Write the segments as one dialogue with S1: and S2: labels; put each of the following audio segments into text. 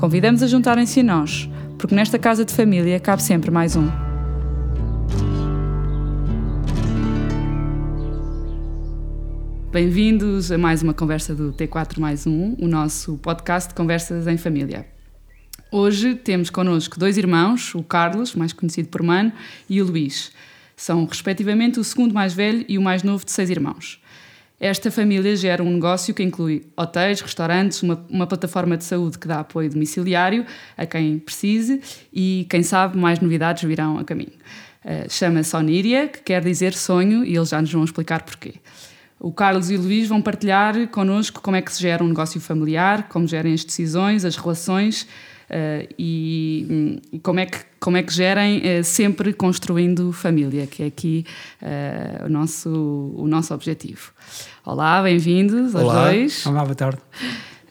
S1: Convidamos a juntarem-se a nós, porque nesta casa de família cabe sempre mais um. Bem-vindos a mais uma conversa do T4 mais um, o nosso podcast de conversas em família. Hoje temos connosco dois irmãos, o Carlos, mais conhecido por Mano, e o Luís. São, respectivamente, o segundo mais velho e o mais novo de seis irmãos. Esta família gera um negócio que inclui hotéis, restaurantes, uma, uma, plataforma de saúde que dá apoio domiciliário a quem precise e, quem sabe, mais novidades virão a caminho. Uh, Chama-se Oníria, que quer dizer sonho, e eles já nos vão explicar porquê. O Carlos e o Luís vão partilhar connosco como é que se gera um negócio familiar, como gerem as decisões, as relações e, e, como, é que, como é que gerem uh, sempre construindo família, que é aqui uh, o, nosso, o nosso objetivo. Olá, bem-vindos aos dois.
S2: Olá, boa tarde.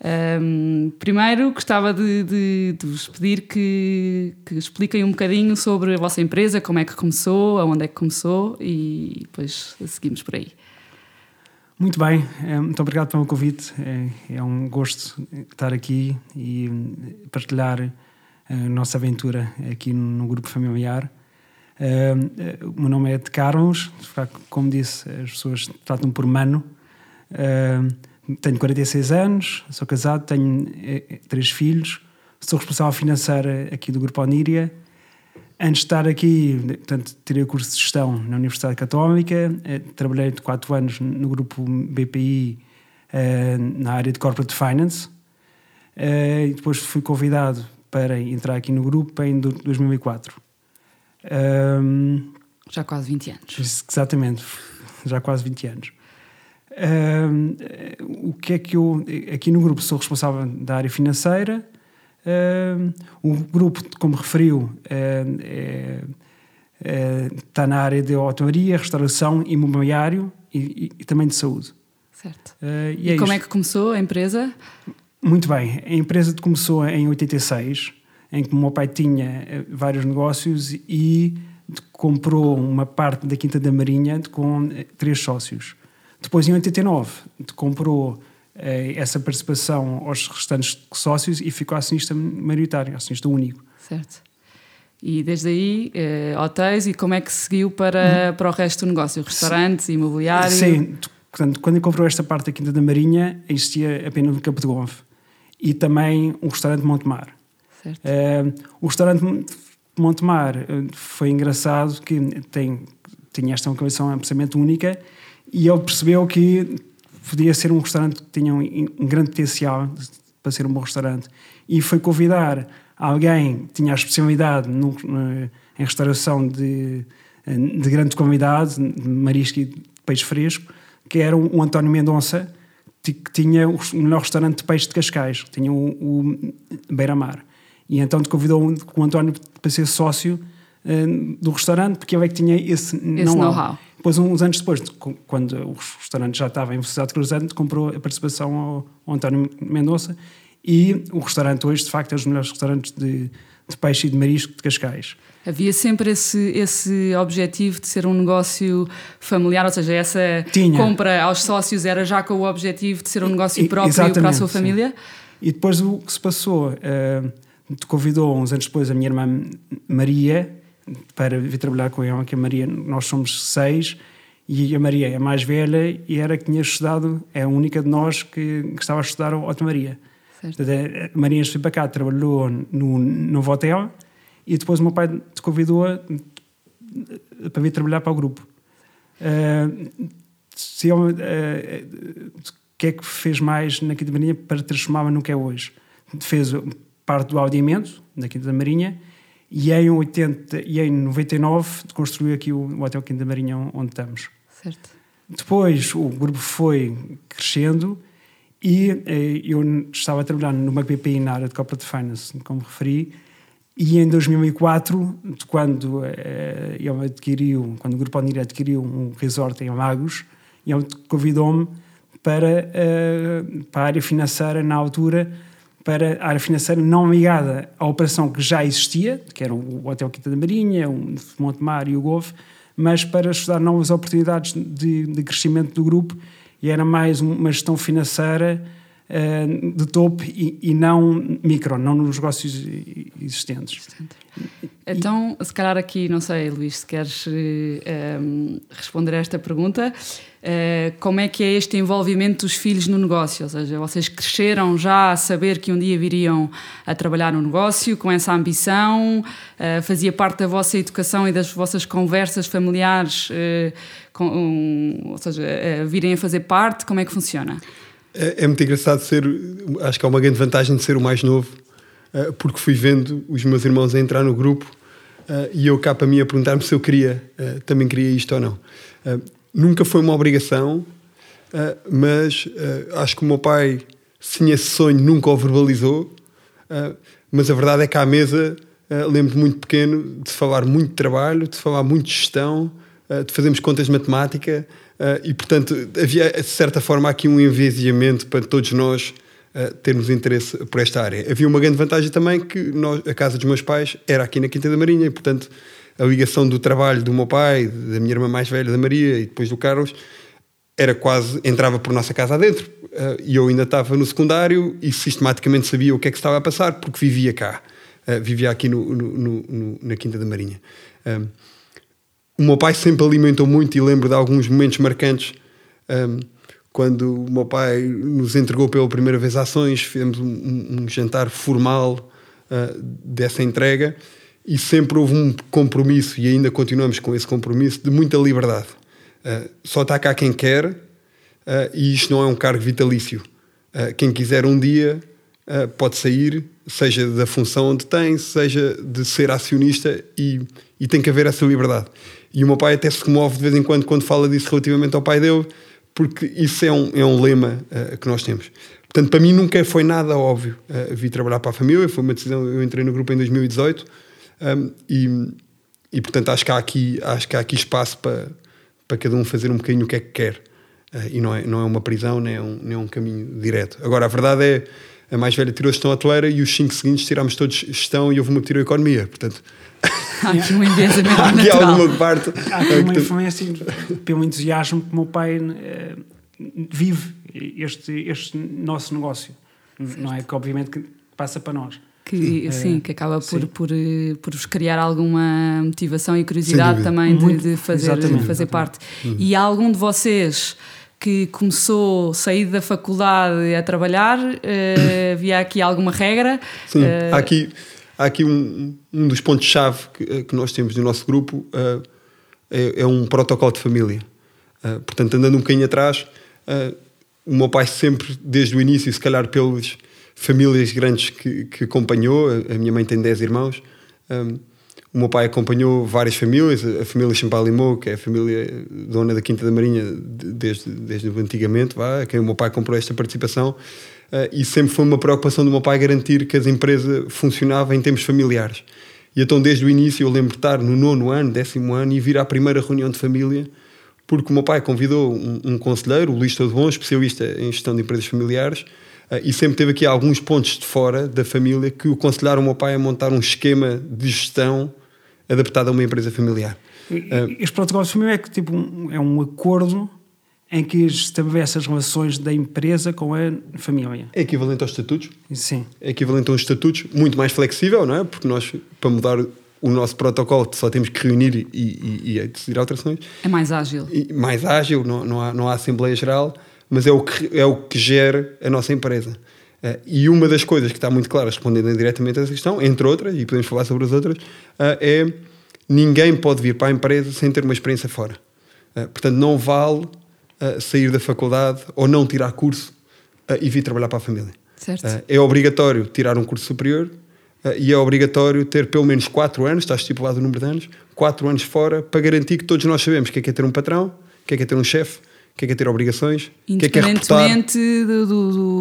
S1: Um, primeiro, gostava de, de, de, vos pedir que, que expliquem um bocadinho sobre a vossa empresa, como é que começou, aonde é que começou e depois seguimos por aí.
S2: Muito bem, é, muito obrigado pelo convite. É, é, um gosto estar aqui e partilhar a nossa aventura aqui no grupo familiar. O meu nome é de Carlos, como disse, as pessoas tratam por Mano. Tenho 46 anos, sou casado, tenho três filhos, sou responsável financeiro aqui do Grupo Oníria Antes de estar aqui, portanto, tirei o curso de gestão na Universidade Católica, eh, trabalhei de 4 anos no grupo BPI eh, na área de Corporate Finance eh, e depois fui convidado para entrar aqui no grupo em 2004.
S1: já quase 20 anos.
S2: Exatamente, já quase 20 anos. o que é que eu. Aqui no grupo sou responsável da área financeira, Uh, o grupo, como referiu, uh, é, é, está na área de hotelaria, restauração, imobiliário e, e, e, também de saúde.
S1: Certo. Uh, e, e é como isto. é que começou a empresa?
S2: Muito bem. A empresa começou em 86, em que o meu pai tinha eh, vários negócios e comprou uma parte da Quinta da Marinha com eh, três sócios. Depois, em 89, comprou essa participação aos restantes sócios e ficou acionista maioritário, acionista único.
S1: Certo. E desde aí, eh, hotéis, e como é que seguiu para, uhum. para o resto do negócio? Restaurantes, Sim. imobiliário?
S2: Sim, portanto, quando comprou esta parte da Quinta da Marinha, existia apenas um Campo de Gonve e também um restaurante de Montemar.
S1: Certo.
S2: Uh, o restaurante de Montemar foi engraçado que tem, tinha esta condição absolutamente única e ele percebeu que podia ser um restaurante que tinha um, um grande potencial para ser um bom restaurante. E foi convidar alguém que tinha a especialidade no, no, em restauração de, de grande qualidade, de marisco e de peixe fresco, que era o, o António Mendonça, que tinha o melhor restaurante de peixe de Cascais, que tinha o, o Beira-Mar. E então te convidou o António para ser sócio uh, do restaurante, porque ele é que tinha esse,
S1: esse know-how.
S2: Depois, uns anos depois, quando o restaurante já estava em velocidade cruzante, comprou a participação ao, ao António Mendonça e o restaurante hoje, de facto, é um dos melhores restaurantes de, de peixe e de marisco de Cascais.
S1: Havia sempre esse, esse objetivo de ser um negócio familiar, ou seja, essa
S2: Tinha.
S1: compra aos sócios era já com o objetivo de ser um negócio próprio Exatamente, para a sua família? Sim.
S2: E depois o que se passou, uh, convidou uns anos depois a minha irmã Maria, para vir trabalhar com ela, que a Maria, nós somos seis, e a Maria é a mais velha e era que tinha estudado, é a única de nós que, que estava a estudar a Maria. Certo. A Maria foi para cá, trabalhou no novo hotel e depois o meu pai te convidou a, para vir trabalhar para o grupo. Uh, se ele, uh, o que é que fez mais na Quinta Marinha para transformá-la no que é hoje? Fez parte do audiamento da Quinta da Marinha e em, 80, e em 99 construiu aqui o, Hotel Quinta Marinha onde estamos.
S1: Certo.
S2: Depois o grupo foi crescendo E uh, eu estava trabalhando numa BPI na área de Corporate Finance, como referi, e em 2004, quando uh, ele adquiriu, quando o Grupo Onir adquiriu um resort em Lagos, ele convidou-me para, uh, para a área financeira na altura, para a área financeira não ligada à operação que já existia, que era o Hotel Quinta da Marinha, o Montemar e o Golfe, mas para estudar novas oportunidades de, de crescimento do grupo e era mais uma gestão financeira uh, de topo e, e, não micro, não nos negócios existentes.
S1: Então, se calhar aqui, não sei, Luís, se queres uh, responder a esta pergunta, uh, como é que é este envolvimento dos filhos no negócio? Ou seja, vocês cresceram já a saber que um dia viriam a trabalhar no negócio, com essa ambição, uh, fazia parte da vossa educação e das vossas conversas familiares, com, um, ou seja, virem a fazer parte, como é que funciona?
S3: É, é muito engraçado ser, acho que é uma grande vantagem de ser o mais novo, uh, porque fui vendo os meus irmãos a entrar no grupo uh, e eu cá para mim a perguntar-me se eu queria, uh, também queria isto ou não. Nunca foi uma obrigação, mas acho que o meu pai, tinha esse sonho, nunca o verbalizou, mas a verdade é que à mesa lembro muito pequeno de falar muito de trabalho, de falar muito de gestão, de fazermos contas de matemática, Uh, e, portanto, havia, de certa forma, aqui um enviesamento para todos nós uh, termos interesse por esta área. Havia uma grande vantagem também que nós, a casa dos meus pais era aqui na Quinta da Marinha e, portanto, a ligação do trabalho do meu pai, da minha irmã mais velha, da Maria, e depois do Carlos, era quase, entrava por nossa casa adentro. Uh, e eu ainda estava no secundário e sistematicamente sabia o que é que estava a passar, porque vivia cá. vivia aqui no, no, no, na Quinta da Marinha. O meu pai sempre alimentou muito e lembro de alguns momentos marcantes. Quando o meu pai nos entregou pela primeira vez ações, fizemos um, um, jantar formal dessa entrega e sempre houve um compromisso, e ainda continuamos com esse compromisso, de muita liberdade. Uh, só está cá quem quer uh, e isto não é um cargo vitalício. quem quiser um dia pode sair, seja da função onde tem, seja de ser acionista, e, e tem que haver essa liberdade. E o meu pai até se comove de vez em quando quando fala disso relativamente ao pai dele, porque isso é um, é um lema uh, que nós temos. Portanto, para mim nunca foi nada óbvio uh, trabalhar para a família, foi uma decisão, eu entrei no grupo em 2018 um, e, e, portanto, acho que há aqui, acho que há aqui espaço para, para cada um fazer um bocadinho o que é que quer. Uh, e não é, não é uma prisão, nem é, um, nem é um caminho direto. Agora, a verdade é, a mais velha tirou gestão hoteleira e os cinco seguintes tirámos todos gestão e houve uma que tirou economia. Portanto,
S1: Há aqui um enviesamento
S3: Há aqui alguma parte.
S2: Há aqui uma influência pelo entusiasmo que o meu pai uh, vive este, este nosso negócio. Certo. Não é? Que obviamente que passa para nós.
S1: Que, uh, sim, que acaba por, por, eh, por vos criar alguma motivação e curiosidade também de, de, fazer, de fazer exatamente. parte. Uhum. E há algum de vocês que começou a sair da faculdade a trabalhar? Uh, havia aqui alguma regra?
S3: Sim, uh, há aqui há aqui um, um dos pontos-chave que, que, nós temos no nosso grupo, uh, é, é, um protocolo de família. Portanto, andando um bocadinho atrás, o meu pai sempre, desde o início, se calhar pelas famílias grandes que, que acompanhou, a, minha mãe tem 10 irmãos, um, o meu pai acompanhou várias famílias, a família Champalimau, que é a família dona da Quinta da Marinha desde, desde antigamente, vá, a quem o meu pai comprou esta participação, Uh, e sempre foi uma preocupação do meu pai garantir que a empresa funcionava em termos familiares. E então, desde o início, eu lembro de estar no nono ano, décimo ano, e vir à primeira reunião de família, porque o meu pai convidou um, um conselheiro, o Luís Todo especialista em gestão de empresas familiares, e sempre teve aqui alguns pontos de fora da família que o aconselharam o meu pai a montar um esquema de gestão adaptado a uma empresa familiar.
S2: Uh, este protocolo de família é que tipo um, é um acordo em que estabelece as relações da empresa com a família.
S3: É equivalente aos estatutos?
S2: Sim.
S3: É equivalente aos estatutos, muito mais flexível, não é? Porque nós, para mudar o nosso protocolo, só temos que reunir e, e, e decidir alterações.
S1: É mais ágil.
S3: E mais ágil, não, não, há, não há Assembleia Geral, mas é o que, é o que gera a nossa empresa. Uh, e uma das coisas que está muito clara, respondendo diretamente a essa questão, entre outras, e podemos falar sobre as outras, uh, é ninguém pode vir para a empresa sem ter uma experiência fora. Uh, portanto, não vale sair da faculdade ou não tirar curso e vir trabalhar para a família. É obrigatório tirar um curso superior e é obrigatório ter pelo menos 4 anos, está estipulado o número de anos, 4 anos fora, para garantir que todos nós sabemos o que é, que é ter um patrão, o que é, que é ter um chefe, que é, que é ter obrigações, o que é que é.
S1: Independentemente do,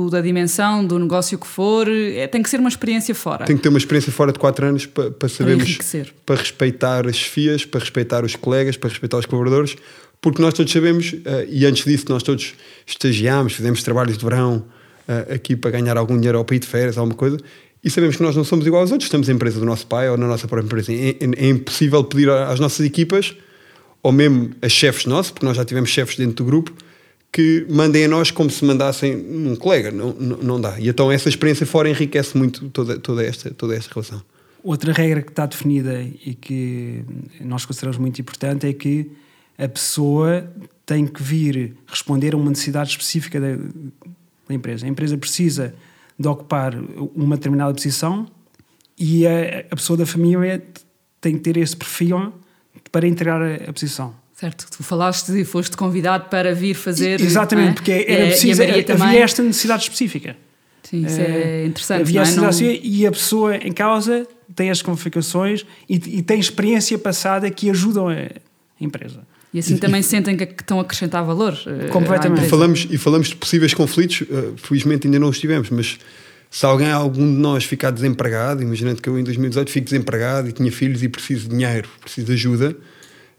S1: do- da dimensão, do negócio que for, é- tem que ser uma experiência fora.
S3: Tem que ter uma experiência fora de 4 anos para, para sabermos,
S1: enriquecer.
S3: para respeitar as chefias, para respeitar os colegas, para respeitar os colaboradores, porque nós todos sabemos, eh, e antes disso nós todos estagiámos, fizemos trabalhos de verão eh, aqui para ganhar algum dinheiro ao país de férias, alguma coisa, e sabemos que nós não somos igual aos outros, estamos na empresa do nosso pai ou na nossa própria empresa. É, é- é impossível pedir às nossas equipas, ou mesmo a chefes nossos, porque nós já tivemos chefes dentro do grupo, que mandem a nós como se mandassem num colega, não, não, não dá. E então essa experiência fora enriquece muito toda, toda, esta, toda esta relação.
S2: Outra regra que está definida e que nós consideramos muito importante é que a pessoa tem que vir responder a uma necessidade específica da, da empresa. A empresa precisa de ocupar uma determinada posição e a, a pessoa da família tem que ter esse perfil para integrar a, a posição.
S1: Certo, tu falaste e foste convidado para vir fazer.
S2: Exatamente,
S1: não é?
S2: porque
S1: E
S2: era preciso,
S1: e
S2: havia
S1: também.
S2: esta necessidade específica.
S1: Sim, isso é
S2: Eh,
S1: interessante.
S2: Havia
S1: não é?
S2: esta
S1: Não-
S2: necessidade e a pessoa em causa tem as qualificações e, e tem experiência passada que ajudam a empresa.
S1: E assim também sentem que, que estão a acrescentar valor. eh,
S2: Completamente.
S1: à
S3: E falamos, e falamos de possíveis conflitos, eh, felizmente ainda não os tivemos, mas se alguém, algum de nós ficar desempregado, imaginando que eu em 2018 fico desempregado e tinha filhos e preciso de dinheiro, preciso de ajuda,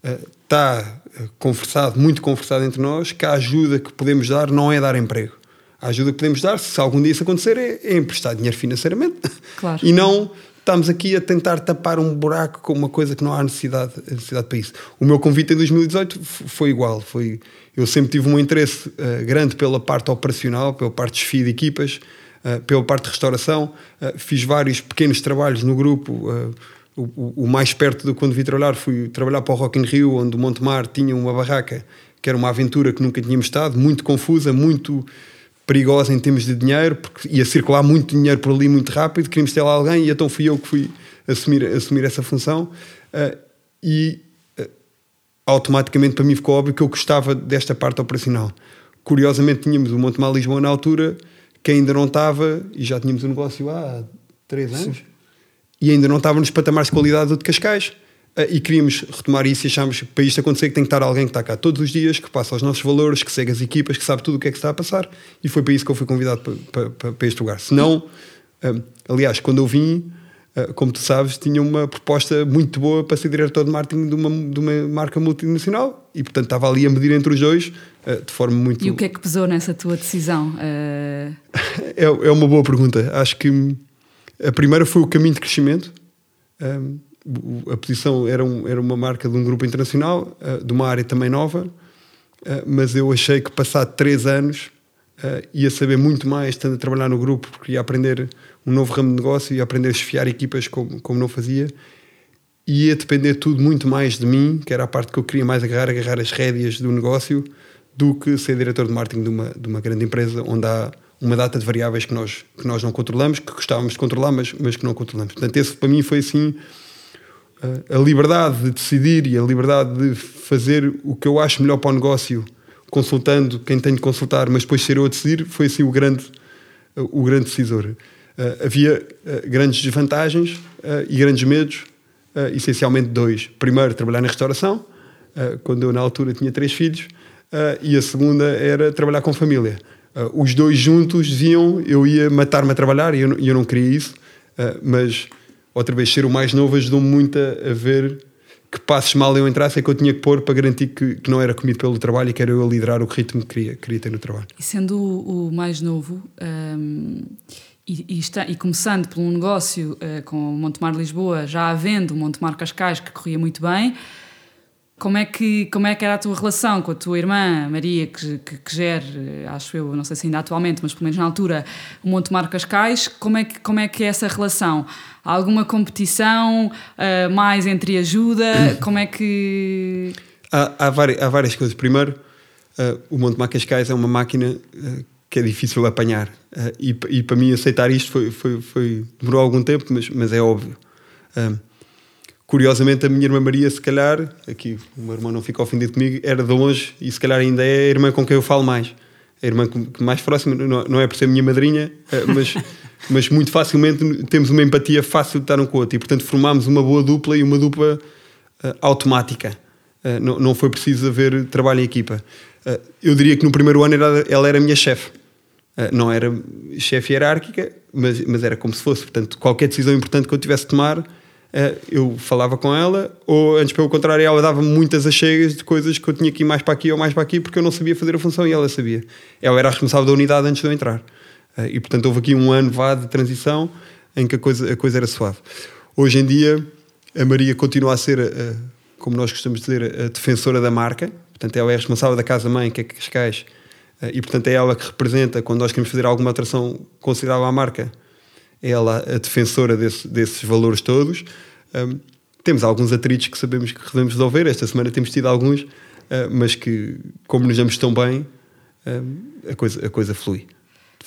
S3: eh, está eh, conversado, muito conversado entre nós, que a ajuda que podemos dar não é dar emprego. A ajuda que podemos dar, se algum dia isso acontecer, é, é emprestar dinheiro financeiramente.
S1: Claro.
S3: E não estamos aqui a tentar tapar um buraco com uma coisa que não há necessidade, necessidade para isso. O meu convite em 2018 f- foi igual. Foi, eu sempre tive um interesse eh, grande pela parte operacional, pela parte de desfio de equipas, eh, pela parte de restauração. Eh, fiz vários pequenos trabalhos no grupo. eh, o, mais perto de quando vi trabalhar fui trabalhar para o Rock in Rio, onde o Montemar tinha uma barraca que era uma aventura que nunca tínhamos estado, muito confusa, muito perigosa em termos de dinheiro, porque ia circular muito dinheiro por ali muito rápido, queríamos ter lá alguém e então fui eu que fui assumir, assumir essa função e automaticamente para mim ficou óbvio que eu gostava desta parte operacional. Curiosamente tínhamos o Montemar Lisboa na altura, que ainda não estava, e já tínhamos o negócio há três anos, e ainda não estava nos patamares de qualidade do de Cascais. Eh, E queríamos retomar isso e achámos que para isto acontecer que tem que estar alguém que está cá todos os dias, que passa os nossos valores, que segue as equipas, que sabe tudo o que é que está a passar. E foi para isso que eu fui convidado para, para, para- para este lugar. Senão, eh, aliás, quando eu vim, eh, como tu sabes, tinha uma proposta muito boa para ser diretor de marketing de uma, de uma marca multinacional e, portanto, estava ali a medir entre os dois de forma muito.
S1: E o que é que pesou nessa tua decisão? Eh,
S3: É, é uma boa pergunta. Acho que hum, a primeira foi o caminho de crescimento. Hum, a posição era, um- era uma marca de um grupo internacional, uh, de uma área também nova, uh, mas eu achei que passado três anos uh, ia saber muito mais estando a trabalhar no grupo, porque ia aprender um novo ramo de negócio, ia aprender a chefiar equipas como, como não fazia, ia depender tudo muito mais de mim, que era a parte que eu queria mais agarrar, agarrar as rédeas do negócio, do que ser diretor de marketing de uma, de uma grande empresa onde há uma data de variáveis que nós, que nós não controlamos, que gostávamos de controlar, mas, mas que não controlamos. Portanto, esse para mim foi assim a- liberdade de decidir e a liberdade de fazer o que eu acho melhor para o negócio, consultando quem tenho de consultar, mas depois ser eu a decidir, foi assim o grande, o grande decisor. Uh, havia uh, grandes desvantagens e grandes medos, essencialmente dois. Primeiro, trabalhar na restauração, quando eu na altura tinha três filhos, uh, e a segunda era trabalhar com família. Uh, os dois juntos diziam eu ia matar-me a trabalhar e eu, eu não queria isso, uh, mas outra vez ser o mais novo ajudou-me muito a, ver que passos mal eu entrasse é que eu tinha que pôr para garantir que, que não era comido pelo trabalho e que era eu a liderar o ritmo que queria, queria ter no trabalho.
S1: E sendo o, mais novo e, e está- e começando por um negócio eh, com o Montemar Lisboa, já havendo o Montemar Cascais que corria muito bem, como é, que, como é que era a tua relação com a tua irmã Maria, que, que, que gere, acho eu, não sei se ainda atualmente, mas pelo menos na altura, o Montemar Cascais, como é que, como é, que é essa relação? Há alguma competição eh, mais entre ajuda? Como é que...
S3: Há, há, várias, há várias coisas. Primeiro, uh, o Monte Mar Cascais é uma máquina uh, que é difícil de apanhar. Uh, e, e para mim aceitar isto foi, foi, foi- demorou algum tempo, mas, mas é óbvio. Um, curiosamente, a minha irmã Maria, se calhar, aqui o meu irmão não fica ofendido comigo, era de longe e se calhar ainda é a irmã com quem eu falo mais. A irmã mais próxima, não, é por ser minha madrinha, uh, mas, mas muito facilmente temos uma empatia fácil de estar um com o outro e, portanto, formámos uma boa dupla e uma dupla uh, automática. Uh, não, não foi preciso haver trabalho em equipa. Uh, eu diria que no primeiro ano era, ela era a minha chefe. Não era chefe hierárquica, mas, mas era como se fosse. Portanto, qualquer decisão importante que eu tivesse de tomar, eu falava com ela, ou antes, pelo contrário, ela dava-me muitas achegas de coisas que eu tinha que ir mais para aqui ou mais para aqui, porque eu não sabia fazer a função e ela sabia. Ela era a responsável da unidade antes de eu entrar. e, portanto, houve aqui um ano vá de transição em que a coisa, a coisa era suave. Hoje em dia, a Maria continua a ser, a, como nós gostamos de dizer, a defensora da marca. Portanto, ela é responsável da casa-mãe, que é Cascais, e portanto é ela que representa, quando nós queremos fazer alguma alteração considerável à marca, ela a defensora desse, desses valores todos. Um, temos alguns atritos que sabemos que devemos resolver. Esta semana temos tido alguns, uh, mas que, como nos damos tão bem, um, a, coisa, a coisa flui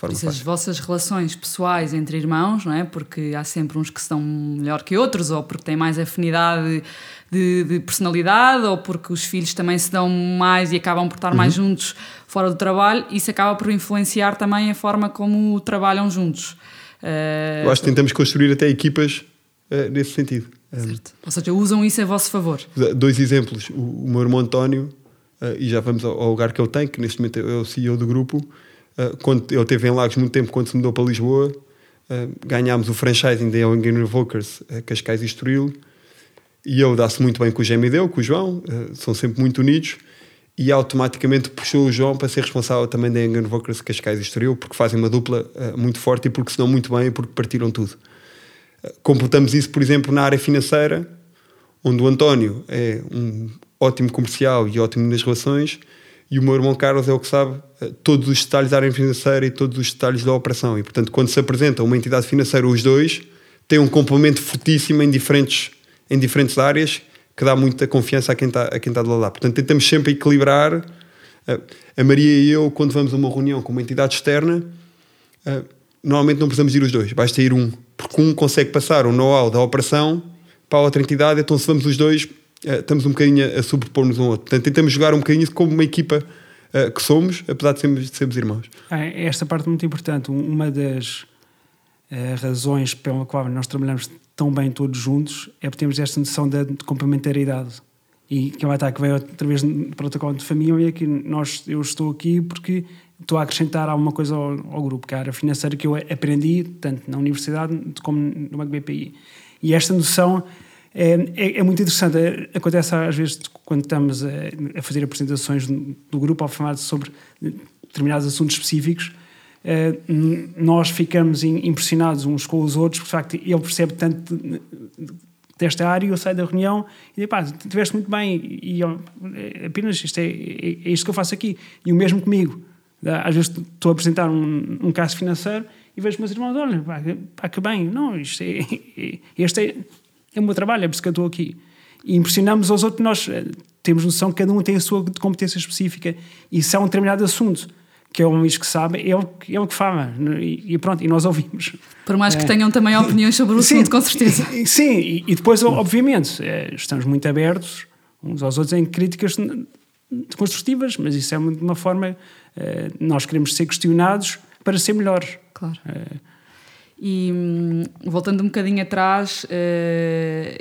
S1: forma fácil. vossas relações pessoais entre irmãos, não é? Porque há sempre uns que estão melhor que outros, ou porque têm mais afinidade de, de personalidade, ou porque os filhos também se dão mais e acabam por estar uhum. mais juntos fora do trabalho. Isso acaba por influenciar também a forma como trabalham juntos.
S3: Uh, Eu acho que tentamos construir até equipas uh, nesse sentido.
S1: Certo. Ou seja, usam isso a vosso favor.
S3: Dois exemplos. O, o meu irmão António, uh, e já vamos ao, ao, lugar que ele tem, que neste momento é o CEO do grupo, ah, quando ele teve em Lagos muito tempo, quando se mudou para Lisboa, uh, ganhámos o franchising da Young Revokers, uh, Cascais e Estoril, e ele dá-se muito bem com o Gemideu, com o João, uh, são sempre muito unidos, e automaticamente puxou o João para ser responsável também da Young Revokers, Cascais e Estoril, porque fazem uma dupla muito forte e porque se dão muito bem e porque partiram tudo. completamos isso, por exemplo, na área financeira, onde o António é um ótimo comercial e ótimo nas relações, e o meu irmão Carlos é o que sabe eh, todos os detalhes da área financeira e todos os detalhes da operação. E, portanto, quando se apresenta uma entidade financeira, os dois têm um complemento fortíssimo em diferentes, em diferentes áreas que dá muita confiança a quem está, a quem está lado lá. Portanto, tentamos sempre equilibrar. Eh, a Maria e eu, quando vamos a uma reunião com uma entidade externa, eh, normalmente não precisamos ir os dois, basta ir um, porque um consegue passar o know-how da operação para a outra entidade, então se vamos os dois, uh, estamos um bocadinho a, sobrepor-nos um ao outro. Portanto, tentamos jogar um bocadinho como uma equipa que somos, apesar de sermos, de sermos irmãos.
S2: É, esta parte é muito importante. Uma das razões pela qual nós trabalhamos tão bem todos juntos é porque temos esta noção de, de complementariedade. E que é um ataque que veio outra vez no protocolo de família, que nós, eu estou aqui porque estou a acrescentar alguma coisa ao, ao grupo, que é a financeira que eu aprendi, tanto na universidade como no BPI. E esta noção é, é, é, muito interessante. É, acontece às vezes quando estamos a, a fazer apresentações do grupo ao falar sobre determinados assuntos específicos, é, nós ficamos impressionados uns com os outros, porque de facto ele percebe tanto desta área, eu saio da reunião e digo, pá, estiveste muito bem e eu, é, apenas isto é, é, é, isto que eu faço aqui. E o mesmo comigo. Às vezes estou a apresentar um, um caso financeiro e vejo meus irmãos, olha, pá, pá que bem, não, isto é, este é, é o meu trabalho, é por isso que eu estou aqui. E impressionamos aos outros, nós eh, temos noção que cada um tem a sua competência específica e se há um determinado assunto que é o Luís que sabe, é ele, é ele que fala. E, e, pronto, e nós ouvimos.
S1: Por mais que é. tenham também opiniões sobre o sim, assunto, com certeza.
S2: Sim, e, e depois, obviamente, eh, estamos muito abertos uns aos outros em críticas construtivas, mas isso é de uma forma. Nós queremos ser questionados para ser melhores.
S1: Claro. E hum, voltando um bocadinho atrás, uh,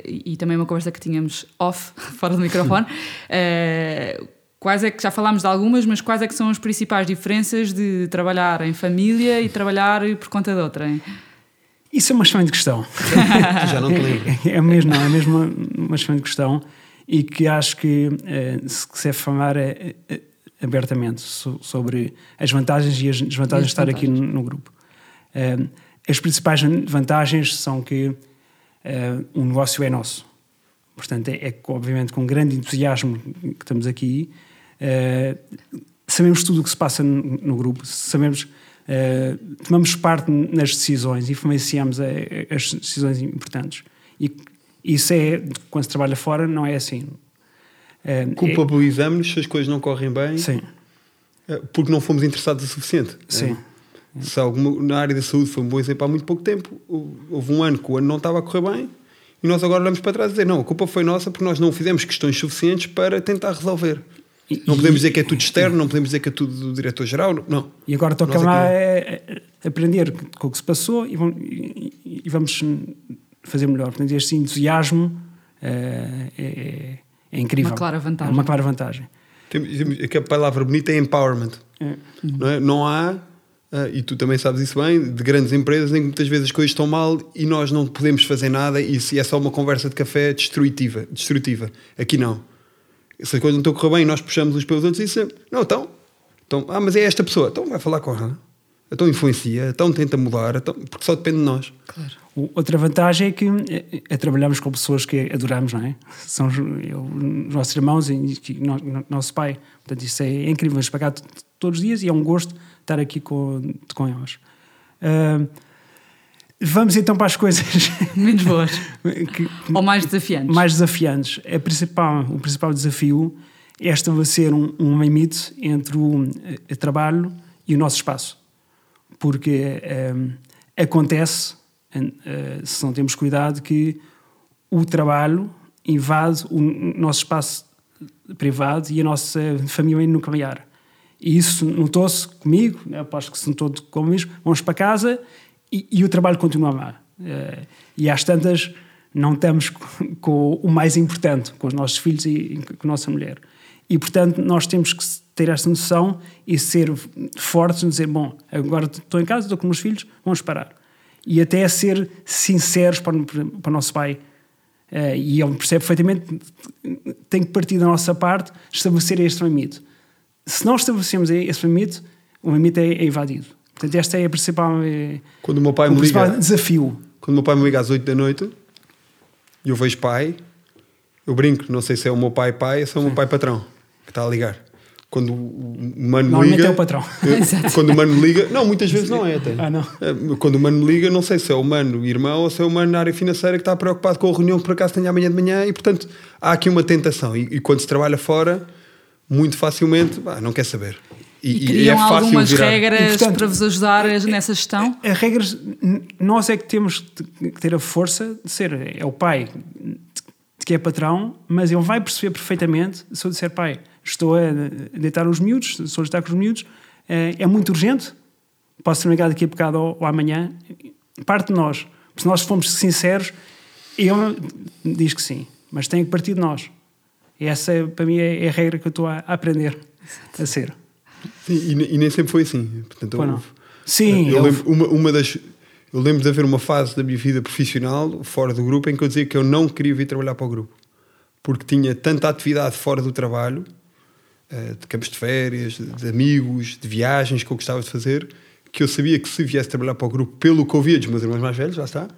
S1: e, também uma conversa que tínhamos off, fora do microfone, uh, quais é que, já falámos de algumas, mas quais é que são as principais diferenças de trabalhar em família e trabalhar por conta de outra? Hein?
S2: Isso é uma excelente questão.
S3: já não te lembro.
S2: É, é mesmo, é mesmo uma, uma excelente questão e que acho que uh, se quiser falar é, é, abertamente so, sobre as vantagens e as desvantagens de estar aqui no, no grupo. Uh, as principais vantagens são que uh, o negócio é nosso. Portanto, é, é, obviamente com grande entusiasmo que estamos aqui. Uh, sabemos tudo o que se passa no, no grupo, sabemos, uh, tomamos parte nas decisões, influenciamos a, a, as decisões importantes. E isso é, quando se trabalha fora, não é assim.
S3: Uh, Culpabilizamos-nos é, se as coisas não correm bem.
S2: Sim.
S3: Porque não fomos interessados o suficiente.
S2: Sim.
S3: Se alguma, na área da saúde foi um bom exemplo há muito pouco tempo, houve um ano que o ano não estava a correr bem e nós agora olhamos para trás e dizer não, a culpa foi nossa porque nós não fizemos questões suficientes para tentar resolver. E, não podemos dizer que é tudo externo, não podemos dizer que é tudo do diretor-geral, não.
S2: E agora toca lá é, é aprender com o que se passou e, vamos, e, vamos fazer melhor. Portanto, este entusiasmo é, é, é incrível.
S1: Uma clara vantagem.
S2: É uma clara vantagem.
S3: Temos, temos, a palavra bonita é empowerment.
S2: É.
S3: Não, é? não há, uh, e tu também sabes isso bem, de grandes empresas em que muitas vezes as coisas estão mal e nós não podemos fazer nada e se é só uma conversa de café destrutiva. destrutiva. Aqui não. Se a coisa não está a correr bem, nós puxamos uns pelos outros e dizemos, não, então, então, ah, mas é esta pessoa, então vai falar com ela. Então influencia, então tenta mudar, então, porque só depende de nós.
S1: Claro.
S2: Outra vantagem é que é, é, trabalhamos com pessoas que adoramos, não é? São os, eu, os nossos irmãos e o nosso pai. Portanto, isso é incrível. Vamos pagar todos os dias e é um gosto estar aqui com, com eles. Uh, vamos então para as coisas
S1: menos boas que, ou mais desafiantes.
S2: Mais desafiantes. A principal, o principal desafio é estabelecer um, um limite entre o, o trabalho e o nosso espaço porque um, acontece, uh, se não temos cuidado, que o trabalho invade o nosso espaço privado e a nossa família nuclear. E isso notou-se comigo, né, aposto que se notou comigo, vamos para casa e, o trabalho continua lá. Uh, e às tantas não estamos com o mais importante, com os nossos filhos e, com a nossa mulher. E, portanto, nós temos que ter esta noção e ser fortes, dizer: bom, agora estou em casa, estou com os meus filhos, vamos parar. E até ser sinceros para, para o nosso pai. Uh, e ele percebe perfeitamente tem que partir da nossa parte estabelecer este limite. Se não estabelecemos esse limite, o limite é, é invadido. Portanto, esta é a principal, é,
S3: quando o meu pai o me liga,
S2: desafio.
S3: Quando o meu pai me liga às 8 da noite e eu vejo pai, eu brinco, não sei se é o meu pai pai ou se é o meu pai patrão que está a ligar. Quando o mano liga.
S2: é o patrão.
S3: Eu, quando o mano liga. Não, muitas vezes não é até.
S2: Ah, não.
S3: É, quando o mano liga, não sei se é o mano irmão ou se é o mano na área financeira que está preocupado com a reunião que por acaso tem amanhã de manhã e, portanto, há aqui uma tentação. E, e quando se trabalha fora, muito facilmente, bah, não quer saber.
S1: E, e, e é fácil algumas virar. regras e, portanto, para vos ajudar nessa gestão?
S2: As regras, nós é que temos que ter a força de ser. É o pai que é patrão, mas ele vai perceber perfeitamente se eu disser, pai estou a deitar os miúdos, estou a deitar com os miúdos, é, é muito urgente, posso ser ligado daqui a bocado ou, ou amanhã, parte de nós. Se nós formos sinceros, ele diz que sim, mas tem que partir de nós. E essa, para mim, é, é a regra que eu estou a, aprender a ser.
S3: Sim, e, e, nem sempre foi assim. Portanto,
S2: houve, Sim,
S3: eu lembro, uma, uma das, eu lembro de haver uma fase da minha vida profissional, fora do grupo, em que eu dizia que eu não queria vir trabalhar para o grupo. Porque tinha tanta atividade fora do trabalho eh, de campos de férias, de amigos, de viagens que eu gostava de fazer, que eu sabia que se viesse trabalhar para o grupo pelo que eu via dos meus irmãos mais velhos, já está,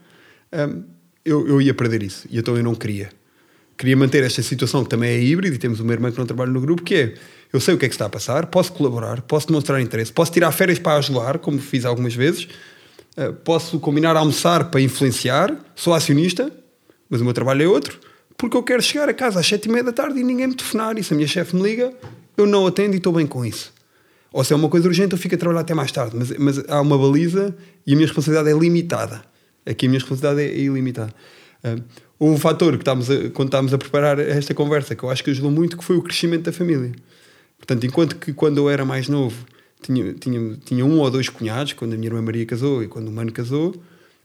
S3: ehm, eu, eu ia perder isso. E então eu não queria. Queria manter esta situação que também é híbrida e temos uma irmã que não trabalha no grupo, que é eu sei o que é que está a passar, posso colaborar, posso demonstrar interesse, posso tirar férias para ajudar, como fiz algumas vezes, eh, posso combinar a almoçar para influenciar, sou acionista, mas o meu trabalho é outro, porque eu quero chegar a casa às sete e meia da tarde e ninguém me telefonar. E se a minha chefe me liga, eu não atendo e estou bem com isso. Ou se é uma coisa urgente, eu fico a trabalhar até mais tarde. Mas, mas há uma baliza e a minha responsabilidade é limitada. Aqui a minha responsabilidade é ilimitada. Uh, houve um fator que a, quando estávamos a preparar esta conversa que eu acho que ajudou muito, que foi o crescimento da família. Portanto, enquanto que quando eu era mais novo tinha, tinha, tinha um ou dois cunhados, quando a minha irmã Maria casou e quando o mano casou,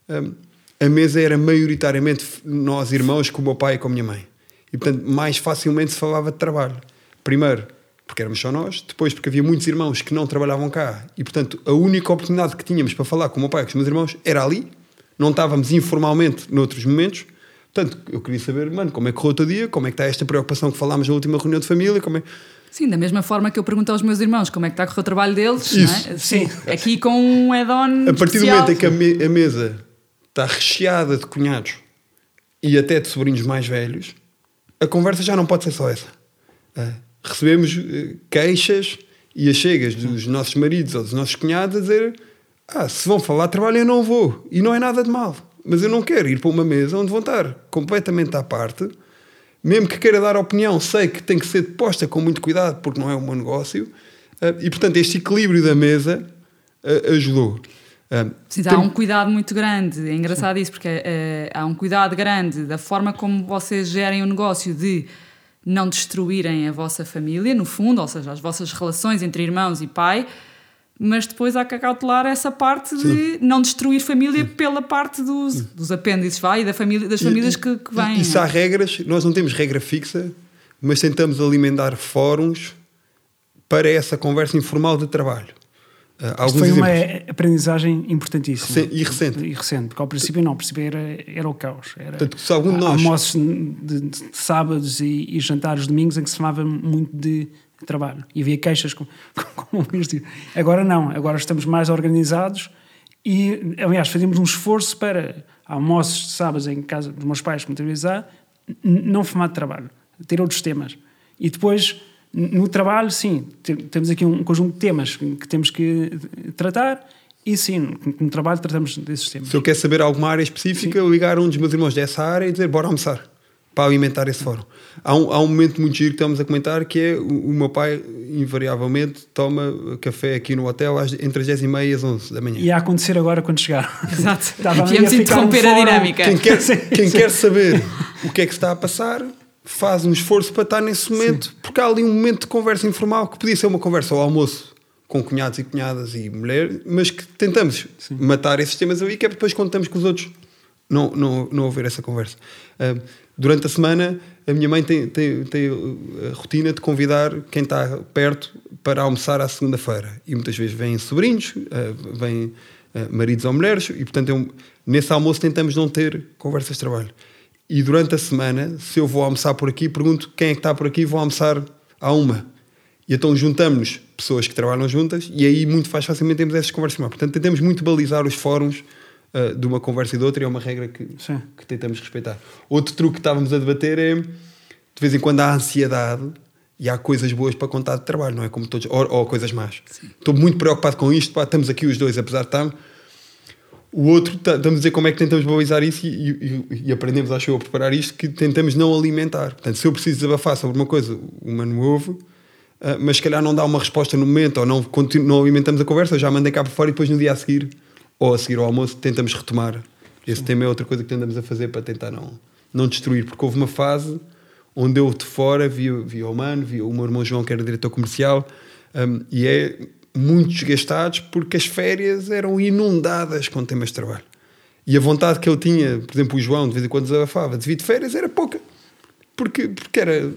S3: um, a mesa era maioritariamente nós irmãos com o meu pai e com a minha mãe. E, portanto, mais facilmente se falava de trabalho. Primeiro, porque éramos só nós, depois porque havia muitos irmãos que não trabalhavam cá e, portanto, a única oportunidade que tínhamos para falar com o meu pai e com os meus irmãos era ali, não estávamos informalmente noutros momentos. Portanto, eu queria saber, mano, como é que correu o teu dia, como é que está esta preocupação que falámos na última reunião de família, como é...
S1: Sim, da mesma forma que eu pergunto aos meus irmãos como é que está a correr o trabalho deles,
S3: Isso.
S1: É? Sim. Aqui com um add-on
S3: A partir
S1: especial.
S3: do momento em que a, me a mesa está recheada de cunhados e até de sobrinhos mais velhos, a conversa já não pode ser só essa. É recebemos eh, queixas e achegas dos nossos maridos ou dos nossos cunhados a dizer: Ah, se vão falar de trabalho, eu não vou. E não é nada de mal. Mas eu não quero ir para uma mesa onde vão estar completamente à parte. Mesmo que queira dar opinião, sei que tem que ser posta com muito cuidado, porque não é o meu negócio. Eh, e portanto, este equilíbrio da mesa eh, ajudou.
S1: Sim, há um cuidado muito grande. É engraçado isso, porque há um cuidado grande da forma como vocês gerem o negócio de não destruírem a vossa família, no fundo, ou seja, as vossas relações entre irmãos e pai, mas depois há que acautelar essa parte Sim. de não destruir família Sim. pela parte dos, dos apêndices vai, e da família, das famílias e, que, que vêm.
S3: E, e se há regras, nós não temos regra fixa, mas tentamos alimentar fóruns para essa conversa informal de trabalho. Uh, alguns
S2: foi uma
S3: exemplos.
S2: aprendizagem importantíssima.
S3: E recente.
S2: E recente, porque ao princípio não, ao princípio era, era o caos. Era
S3: Portanto, se algum de nós-
S2: almoços de, de sábados e, e jantares de domingos em que se falava muito de trabalho e havia queixas como, como o Luís disse. Agora não, agora estamos mais organizados e, aliás, fazemos um esforço para almoços de sábados em casa dos meus pais, muitas vezes há, não fumar de trabalho, ter outros temas. E depois, no trabalho, sim, te- temos aqui um conjunto de temas que temos que tratar e sim, no trabalho tratamos desses temas.
S3: Se eu quero saber alguma área específica, ligar a um dos meus irmãos dessa área e dizer bora almoçar para alimentar esse fórum. Há um, há um momento muito giro que estamos a comentar que é o, o meu pai, invariavelmente, toma café aqui no hotel às- entre as 10 e meia e as 11 da manhã.
S2: E a acontecer agora quando chegar.
S1: Exato. Viemos interromper
S2: um
S1: a dinâmica.
S3: Quem, quer,
S2: Sim,
S3: quem
S2: sim.
S3: quer saber o que é que está a passar faz um esforço para estar nesse momento, porque há ali um momento de conversa informal que podia ser uma conversa ao almoço com cunhados e cunhadas e mulher, mas que tentamos matar esses temas ali, que é depois quando estamos com os outros não, não, não haver essa conversa. Ah, durante a semana, a minha mãe tem, tem, tem a rotina de convidar quem está perto para almoçar à segunda-feira. E muitas vezes vêm sobrinhos, ah, vêm ah, maridos ou mulheres, e portanto, é um- nesse almoço tentamos não ter conversas de trabalho. E durante a semana, se eu vou almoçar por aqui, pergunto quem é que está por aqui, vou almoçar à uma. E então juntamos pessoas que trabalham juntas e aí muito mais facilmente temos essas conversas. Portanto, tentamos muito balizar os fóruns ah, de uma conversa e de outra e é uma regra que,
S2: Sim.
S3: que tentamos respeitar. Outro truque que estávamos a debater é de vez em quando há ansiedade e há coisas boas para contar de trabalho, não é? Como todos, ou, ou coisas más. Estou muito preocupado com isto, pá, estamos aqui os dois, apesar de estar. O outro, estamos a dizer como é que tentamos balizar isso e, e- e aprendemos, acho eu, a preparar isto, que tentamos não alimentar. Portanto, se eu preciso desabafar sobre uma coisa, o mano ouve, ah, mas se calhar não dá uma resposta no momento ou não, não alimentamos a conversa, eu já mandei cá para fora e depois no dia a seguir, ou a seguir ao almoço, tentamos retomar. Esse tema é outra coisa que tentamos a fazer para tentar não, não destruir, porque houve uma fase onde eu de fora via, via o Mano, via o meu irmão João, que era diretor comercial, um, e é muito desgastados porque as férias eram inundadas com temas de trabalho. E a vontade que eu tinha, por exemplo, o João, de vez em quando desabafava, de vir de férias, era pouca. Porque, porque era.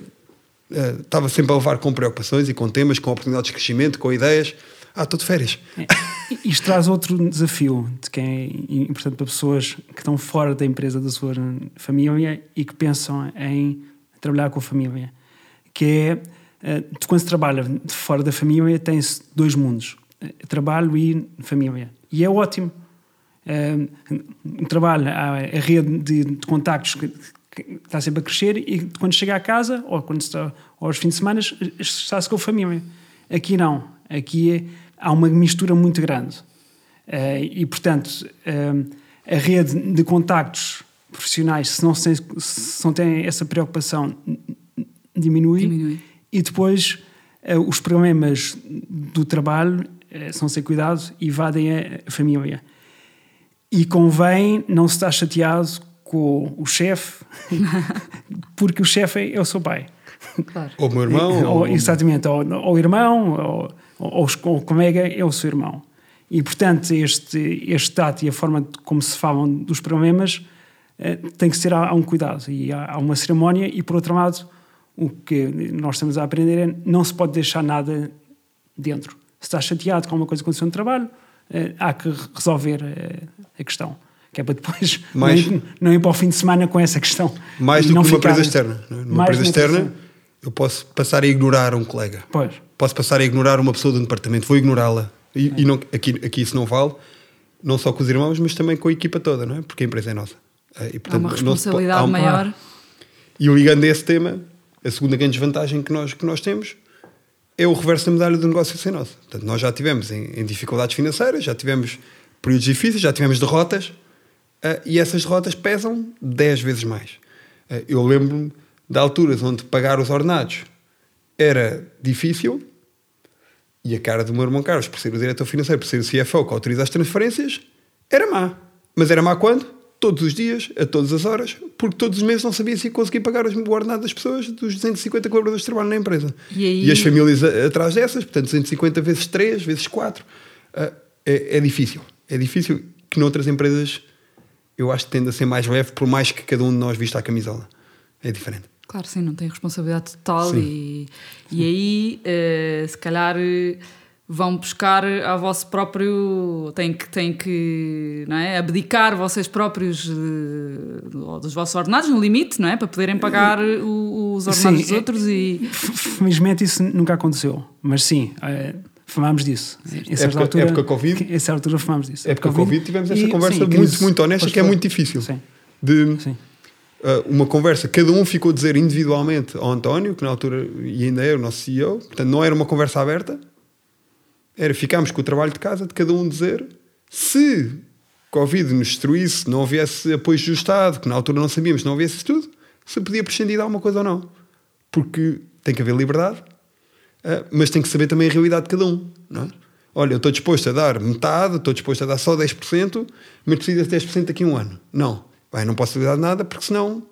S3: eh, estava sempre a levar com preocupações e com temas, com oportunidades de crescimento, com ideias. Ah, estou de férias.
S2: É, Isto traz outro desafio de quem é importante para pessoas que estão fora da empresa da sua família e que pensam em trabalhar com a família, que é eh, quando se trabalha fora da família tem-se dois mundos, eh, trabalho e família, e é ótimo. Eh, Um trabalho, há a rede de, de contactos que, está sempre a crescer e quando chega à casa ou quando está aos fins de semana está-se com a família. Aqui não, aqui é, há uma mistura muito grande. Eh, e, portanto, eh, a rede de contactos profissionais, se não, se, se não tem essa preocupação, diminui.
S1: Diminui.
S2: E depois, eh, os problemas do trabalho são sem cuidado e invadem a, a família. E convém não se estar chateado com o chefe, porque o chefe é, é o seu pai.
S1: Claro.
S3: Ou o meu irmão.
S2: Ou,
S3: ou-
S2: exatamente, ou, ou o irmão, ou, ou, ou o colega é o seu irmão. E, portanto, este, este tato e a forma como se falam dos problemas eh, tem que ser, há, um cuidado e há, uma cerimónia e, por outro lado, o que nós estamos a aprender é não se pode deixar nada dentro. Se está chateado com uma coisa que aconteceu no trabalho, eh, há que resolver eh, a questão. Que é para depois
S3: Mais-
S2: não, ir, não ir para o fim de semana com essa questão.
S3: Mais do
S2: não
S3: que uma empresa externa. Numa empresa externa, eu posso passar a ignorar um colega.
S2: Pois.
S3: Posso passar a ignorar uma pessoa do departamento. Vou ignorá-la. E,
S2: É.
S3: e não, aqui, aqui isso não vale, não só com os irmãos, mas também com a equipa toda, não é? Porque a empresa é nossa. Eh, E,
S1: Há
S3: portanto,
S1: uma
S3: se pode-
S1: responsabilidade
S3: há um-
S1: maior.
S3: E ligando a esse tema, a segunda grande desvantagem que nós, que nós temos é o reverso da medalha do negócio sem nosso. Portanto, nós já tivemos em, em dificuldades financeiras, já tivemos períodos difíceis, já tivemos derrotas eh, e essas derrotas pesam 10 vezes mais. Eh, eu lembro-me de alturas onde pagar os ordenados era difícil e a cara do meu irmão Carlos, por ser o diretor financeiro, por ser o CFO que autoriza as transferências, era má. Mas era má quando? Todos os dias, a todas as horas, porque todos os meses não sabia se ia conseguir pagar os- ordenado das pessoas, dos 250 colaboradores que trabalham na empresa.
S1: E aí-
S3: as famílias atrás dessas, portanto, 250 vezes 3, vezes 4. ah, é, é difícil. É difícil que noutras empresas eu acho que tende a ser mais leve, por mais que cada um de nós vista a camisola. É diferente.
S1: Claro, sim, não tem responsabilidade total
S3: Sim.
S1: e, e aí eh, se calhar eh, vão buscar ao vosso próprio têm que, têm que não é, abdicar vocês próprios eh, dos vossos ordenados no limite, não é? Para poderem pagar o- os ordenados
S2: Sim,
S1: dos
S2: é-
S1: outros e
S2: Felizmente isso nunca aconteceu, mas sim, eh, falámos disso. Em certa
S3: Época-
S2: altura,
S3: época Covid?
S2: Em certa altura falámos disso.
S3: Época Covid, tivemos essa
S2: e,
S3: conversa
S2: sim,
S3: muito, muito honesta, que é muito difícil.
S2: Sim,
S3: De
S2: sim.
S3: Uh, uma conversa, cada um ficou a dizer individualmente ao António, que na altura ainda é o nosso CEO, portanto não era uma conversa aberta, era ficámos com o trabalho de casa de cada um dizer se Covid nos destruísse, não houvesse apoio do Estado, que na altura não sabíamos, não houvesse tudo, se podia prescindir de alguma coisa ou não. Porque tem que haver liberdade, uh, mas tem que saber também a realidade de cada um. Não é? Olha, eu estou disposto a dar metade, estou disposto a dar só 10%, mas preciso de 10% daqui a um ano. Não, Vai, não posso dar nada porque senão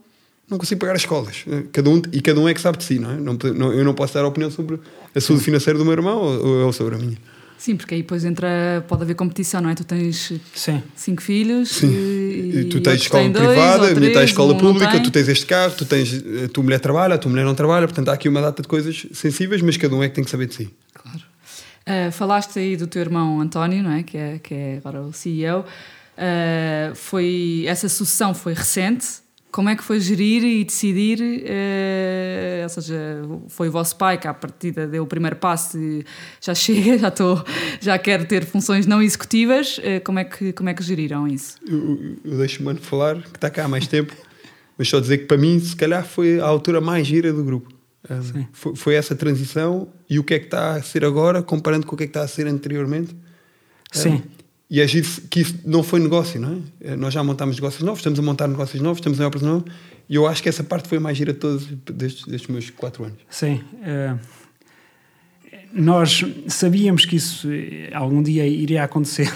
S3: não consigo pagar as escolas. Cada um, e cada um é que sabe de si, não é? Não, não- eu não posso dar opinião sobre a saúde financeira do meu irmão ou, ou sobre a minha.
S1: sim, porque aí depois entra, pode haver competição, não é? Tu tens
S2: Sim.
S1: cinco filhos
S3: Sim.
S1: e,
S3: E tu tens escola
S1: dois,
S3: privada,
S1: ou
S3: a minha
S1: três,
S3: escola
S1: um
S3: pública, tu tens este carro, tu tens, a tua mulher trabalha, a tua mulher não trabalha, portanto há aqui uma data de coisas sensíveis, mas cada um é que tem que saber de si.
S1: Claro. Uh, falaste aí do teu irmão António, não é? Que é, que é agora o CEO. Uh, foi, essa sucessão foi recente. Como é que foi gerir e decidir? uh, ou seja, foi o vosso pai que à partida deu o primeiro passo e já chega, já estou, já quero ter funções não executivas. Uh, como, é que, como é que geriram isso?
S3: Eu, eu deixo o Mano falar, que está cá há mais tempo, mas só dizer que para mim, se calhar, foi a altura mais gira do grupo. Foi, foi essa transição e o que é que está a ser agora, comparando com o que é que está a ser anteriormente.
S2: Sim.
S3: E é giro que isso não foi negócio, não é? Nós já montámos negócios novos, estamos a montar negócios novos, estamos em obras novas, e eu acho que essa parte foi a mais gira de todos destes, destes meus quatro anos.
S2: Sim. eh, nós sabíamos que isso eh, algum dia iria acontecer.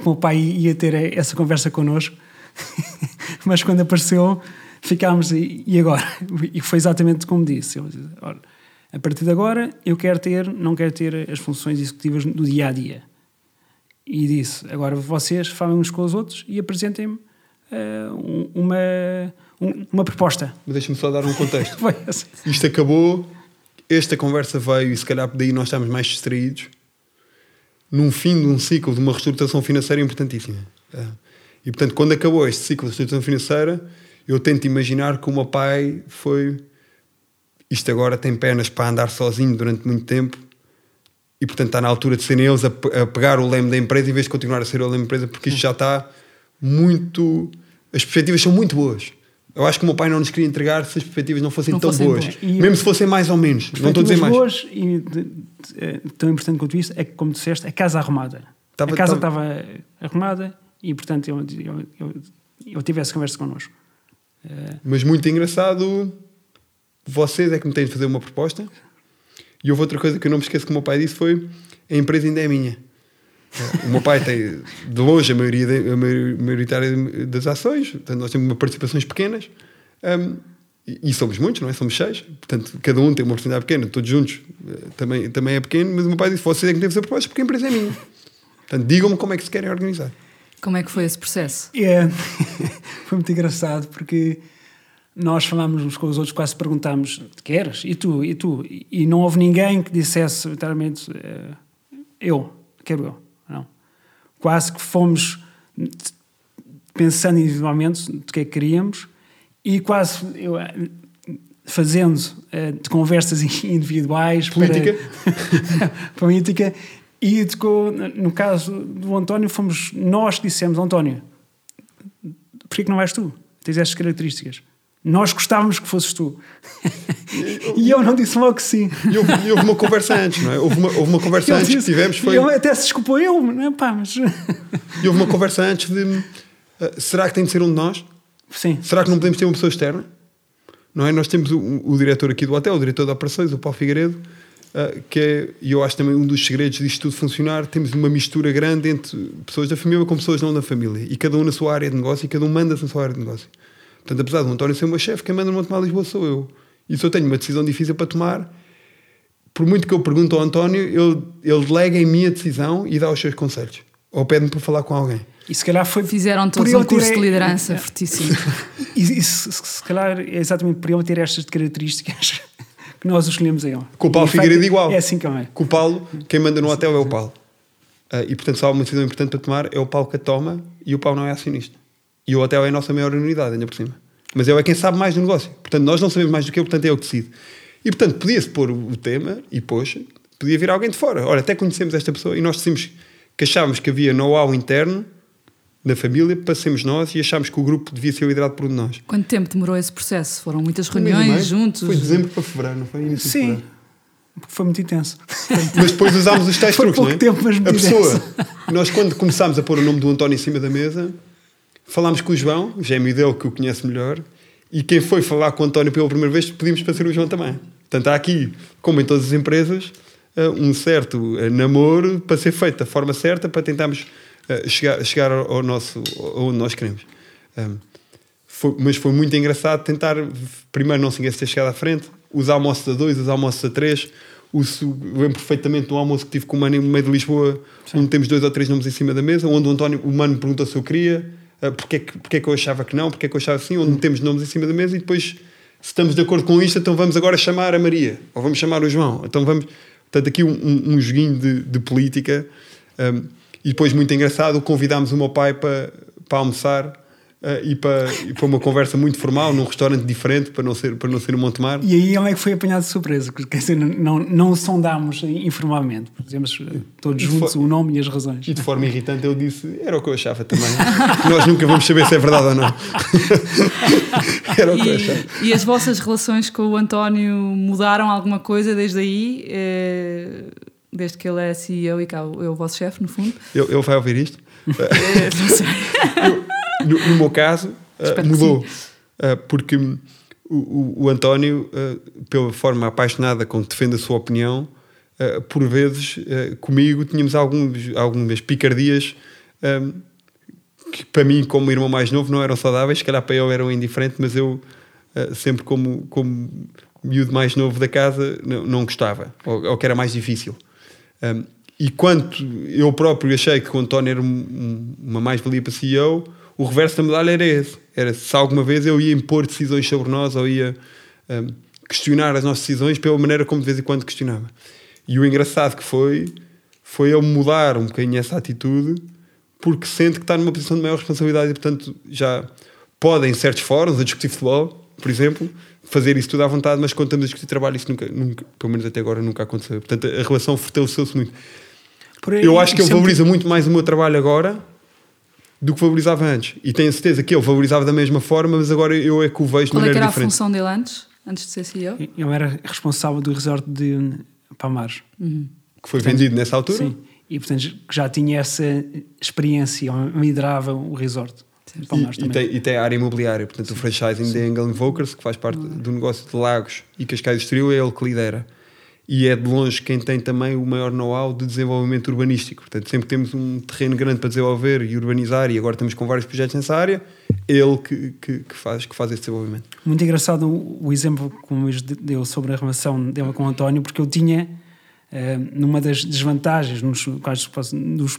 S2: o meu pai ia ter essa conversa connosco, mas quando apareceu, ficámos e agora? E foi exatamente como disse. Disse, "Olha, a partir de agora eu quero ter, não quero ter as funções executivas do dia a dia. E disse: agora vocês falem uns com os outros e apresentem-me um- uma, um- uma proposta.
S3: Mas deixa-me só dar um contexto.
S2: Assim.
S3: Isto acabou, esta conversa veio, e se calhar daí nós estamos mais distraídos, num fim de um ciclo de uma reestruturação financeira importantíssima. É. E portanto, quando acabou este ciclo de reestruturação financeira, eu tento imaginar que o meu pai foi. Isto agora tem pernas para andar sozinho durante muito tempo e portanto está na altura de serem eles a, a pegar o leme da empresa em vez de continuar a ser o leme da empresa, porque isto já está muito. As perspectivas são muito boas. Eu acho que o meu pai não nos queria entregar se as perspectivas não fossem
S1: Não
S3: tão
S1: fossem
S3: boas.
S1: boas.
S3: Mesmo se fossem mais ou menos. Não estou a dizer mais.
S2: boas e de- de- eh, tão importante quanto isso é que, como disseste, a casa arrumada.
S3: Tava-
S2: a casa
S3: tava-
S2: estava arrumada e, portanto, eu, eu, eu, eu tive essa conversa connosco. Eh,
S3: Mas muito engraçado, vocês é que me têm de fazer uma proposta. E houve outra coisa que eu não me esqueço que o meu pai disse foi a empresa ainda é minha. O meu pai tem de longe a maioria de- a maio- maioritária das ações, portanto nós temos uma participações pequenas hum, e, e somos muitos, não é? Somos seis, portanto cada um tem uma oportunidade pequena, todos juntos eh, também, também é pequeno, mas o meu pai disse: vocês é que têm de fazer propostas porque a empresa é minha. Portanto, digam-me como é que se querem organizar.
S1: Como é que foi esse processo?
S2: é, foi muito engraçado porque nós falámos uns com os outros, quase perguntámos: queres? E tu? E tu? E, não houve ninguém que dissesse literalmente: eh, eu, quero eu. Não. Quase que fomos pensando individualmente do que é que queríamos e quase eu, eh, fazendo eh, de conversas individuais
S3: Política.
S2: para, política e de no caso do António fomos nós que dissemos António porquê que não vais tu? tens estas características nós gostávamos que fosses tu e eu não disse logo que sim
S3: E houve, houve uma conversa antes, não é? Houve uma, houve uma conversa antes que
S2: disse-
S3: tivemos, foi.
S2: e ele até se desculpou eu, não é pá, mas
S3: E houve uma conversa antes de uh, será que tem de ser um de nós?
S2: sim,
S3: Será que não podemos ter uma pessoa externa? Não é? Nós temos o, o diretor aqui do hotel, o diretor de operações, o Paulo Figueiredo, uh, que é, e eu acho também um dos segredos disto tudo funcionar, temos uma mistura grande entre pessoas da família com pessoas não da família, e cada um na sua área de negócio, e cada um manda-se na sua área de negócio. Portanto, apesar de o António ser o meu chefe, quem manda no Montemar Lisboa sou eu. E se eu tenho uma decisão difícil para tomar, por muito que eu pergunte ao António, ele, ele delega em mim a decisão e dá os seus conselhos. Ou pede-me para falar com alguém.
S2: E se calhar foi.
S1: Fizeram todos um curso
S2: ter-
S1: de liderança
S2: É.
S1: fortíssimo.
S2: E, e se, se calhar é exatamente por ele ter estas características que nós escolhemos a ele.
S3: Com o Paulo
S2: E,
S3: Figueiredo igual.
S2: É assim também.
S3: Com o Paulo, quem manda no hotel é o Paulo. Ah, e portanto, se há uma decisão importante para tomar, é o Paulo que a toma e o Paulo não é acionista. E o hotel é a nossa maior unidade, ainda por cima. Mas ele é quem sabe mais do negócio. Portanto, nós não sabemos mais do que ele, portanto, é ele que decide. E portanto, podia-se pôr o tema e pôs, podia vir alguém de fora. Olha, até conhecemos esta pessoa e nós decidimos que achávamos que havia know-how interno na família, passemos nós e achámos que o grupo devia ser liderado por um de nós.
S1: Quanto tempo demorou esse processo? Foram muitas reuniões juntos?
S3: Foi de dezembro para fevereiro, não foi? Início de
S2: Sim,
S3: fevereiro.
S2: porque foi muito intenso.
S3: Mas depois usámos os tais
S2: Foi
S3: truques, não é?
S2: pouco tempo, mas
S3: a pessoa, nós quando começámos a pôr o nome do António em cima da mesa, falámos com o João, o gêmeo dele que o conhece melhor, e quem foi falar com o António pela primeira vez pedimos para ser o João também. Portanto, há aqui, como em todas as empresas, eh, um certo eh, namoro para ser feito da forma certa para tentarmos eh, chegar, chegar ao nosso, onde nós queremos. Um, foi- mas foi muito engraçado tentar, primeiro, não se se ter chegado à frente, os almoços a dois, os almoços a três. O, lembro perfeitamente do almoço que tive com o Mano no meio de Lisboa, onde temos dois ou três nomes em cima da mesa, onde o António, o Mano perguntou se eu queria, uh, porque, é que, porque é que eu achava que não, porque é que eu achava assim, onde temos nomes em cima da mesa e depois, se estamos de acordo com isto, então vamos agora chamar a Maria, ou vamos chamar o João. Então vamos. Portanto, aqui um, um, um joguinho de, de política. um, e depois, muito engraçado, convidámos o meu pai para, para almoçar uh, e, para, e para uma conversa muito formal, num restaurante diferente, para não ser, para não ser o Montemar.
S2: E aí ele é que foi apanhado de surpresa, porque, quer dizer, não, não o sondámos informalmente, dizemos eh, todos
S3: E
S2: juntos
S3: foi-
S2: o nome e as razões.
S3: E de forma irritante eu disse, era o que eu achava também. Nós nunca vamos saber se é verdade ou não. era o que eu achava.
S1: E, e as vossas relações com o António mudaram alguma coisa desde aí? Eh, Desde que ele é CEO e cá é o vosso chefe, no fundo?
S3: Ele, ele vai ouvir isto?
S1: Sei.
S3: No, no meu caso, uh, mudou. Uh, porque o, o, o António, uh, pela forma apaixonada com que defende a sua opinião, por vezes comigo tínhamos alguns, algumas picardias um, que para mim, como irmão mais novo, não eram saudáveis, se calhar para ele eram indiferentes, mas eu sempre como, como miúdo mais novo da casa não, não gostava, ou, ou que era mais difícil. Um, e quanto eu próprio achei que o António era um- um- uma mais-valia para CEO, o reverso da medalha era esse. Era se alguma vez eu ia impor decisões sobre nós ou ia um, questionar as nossas decisões pela maneira como de vez em quando questionava. E o engraçado que foi, foi ele mudar um bocadinho essa atitude porque sente que está numa posição de maior responsabilidade e, portanto, já pode, em certos fóruns, a discutir futebol, por exemplo, fazer isso tudo à vontade, mas quando estamos a discutir trabalho, isso nunca, nunca pelo menos até agora, nunca aconteceu. Portanto, a relação fortaleceu-se muito.
S2: Aí,
S3: Eu acho que
S2: sempre-
S3: valoriza muito mais o meu trabalho agora do que valorizava antes. E tenho a certeza que ele valorizava da mesma forma, mas agora eu é que o vejo de
S1: Qual é que
S3: maneira
S1: era a
S3: diferente.
S1: função dele antes? Antes de ser CEO?
S2: Ele era responsável do resort de Palmares.
S3: Que foi vendido nessa altura.
S2: Sim. E portanto já tinha essa experiência, liderava o resort de Palmares
S3: E, e,
S2: também.
S3: tem, e tem a área imobiliária, portanto, o franchising da Engel Invokers, que faz parte do negócio de Lagos e Cascais do Estoril, é ele que lidera. E é de longe quem tem também o maior know-how de desenvolvimento urbanístico. Portanto, sempre que temos um terreno grande para desenvolver e urbanizar, e agora estamos com vários projetos nessa área, ele que, que, que faz, que faz esse desenvolvimento.
S2: Muito engraçado o, exemplo que o Luís de- deu sobre a relação dele com o António, porque eu tinha, eh, numa das desvantagens, nos, quais nos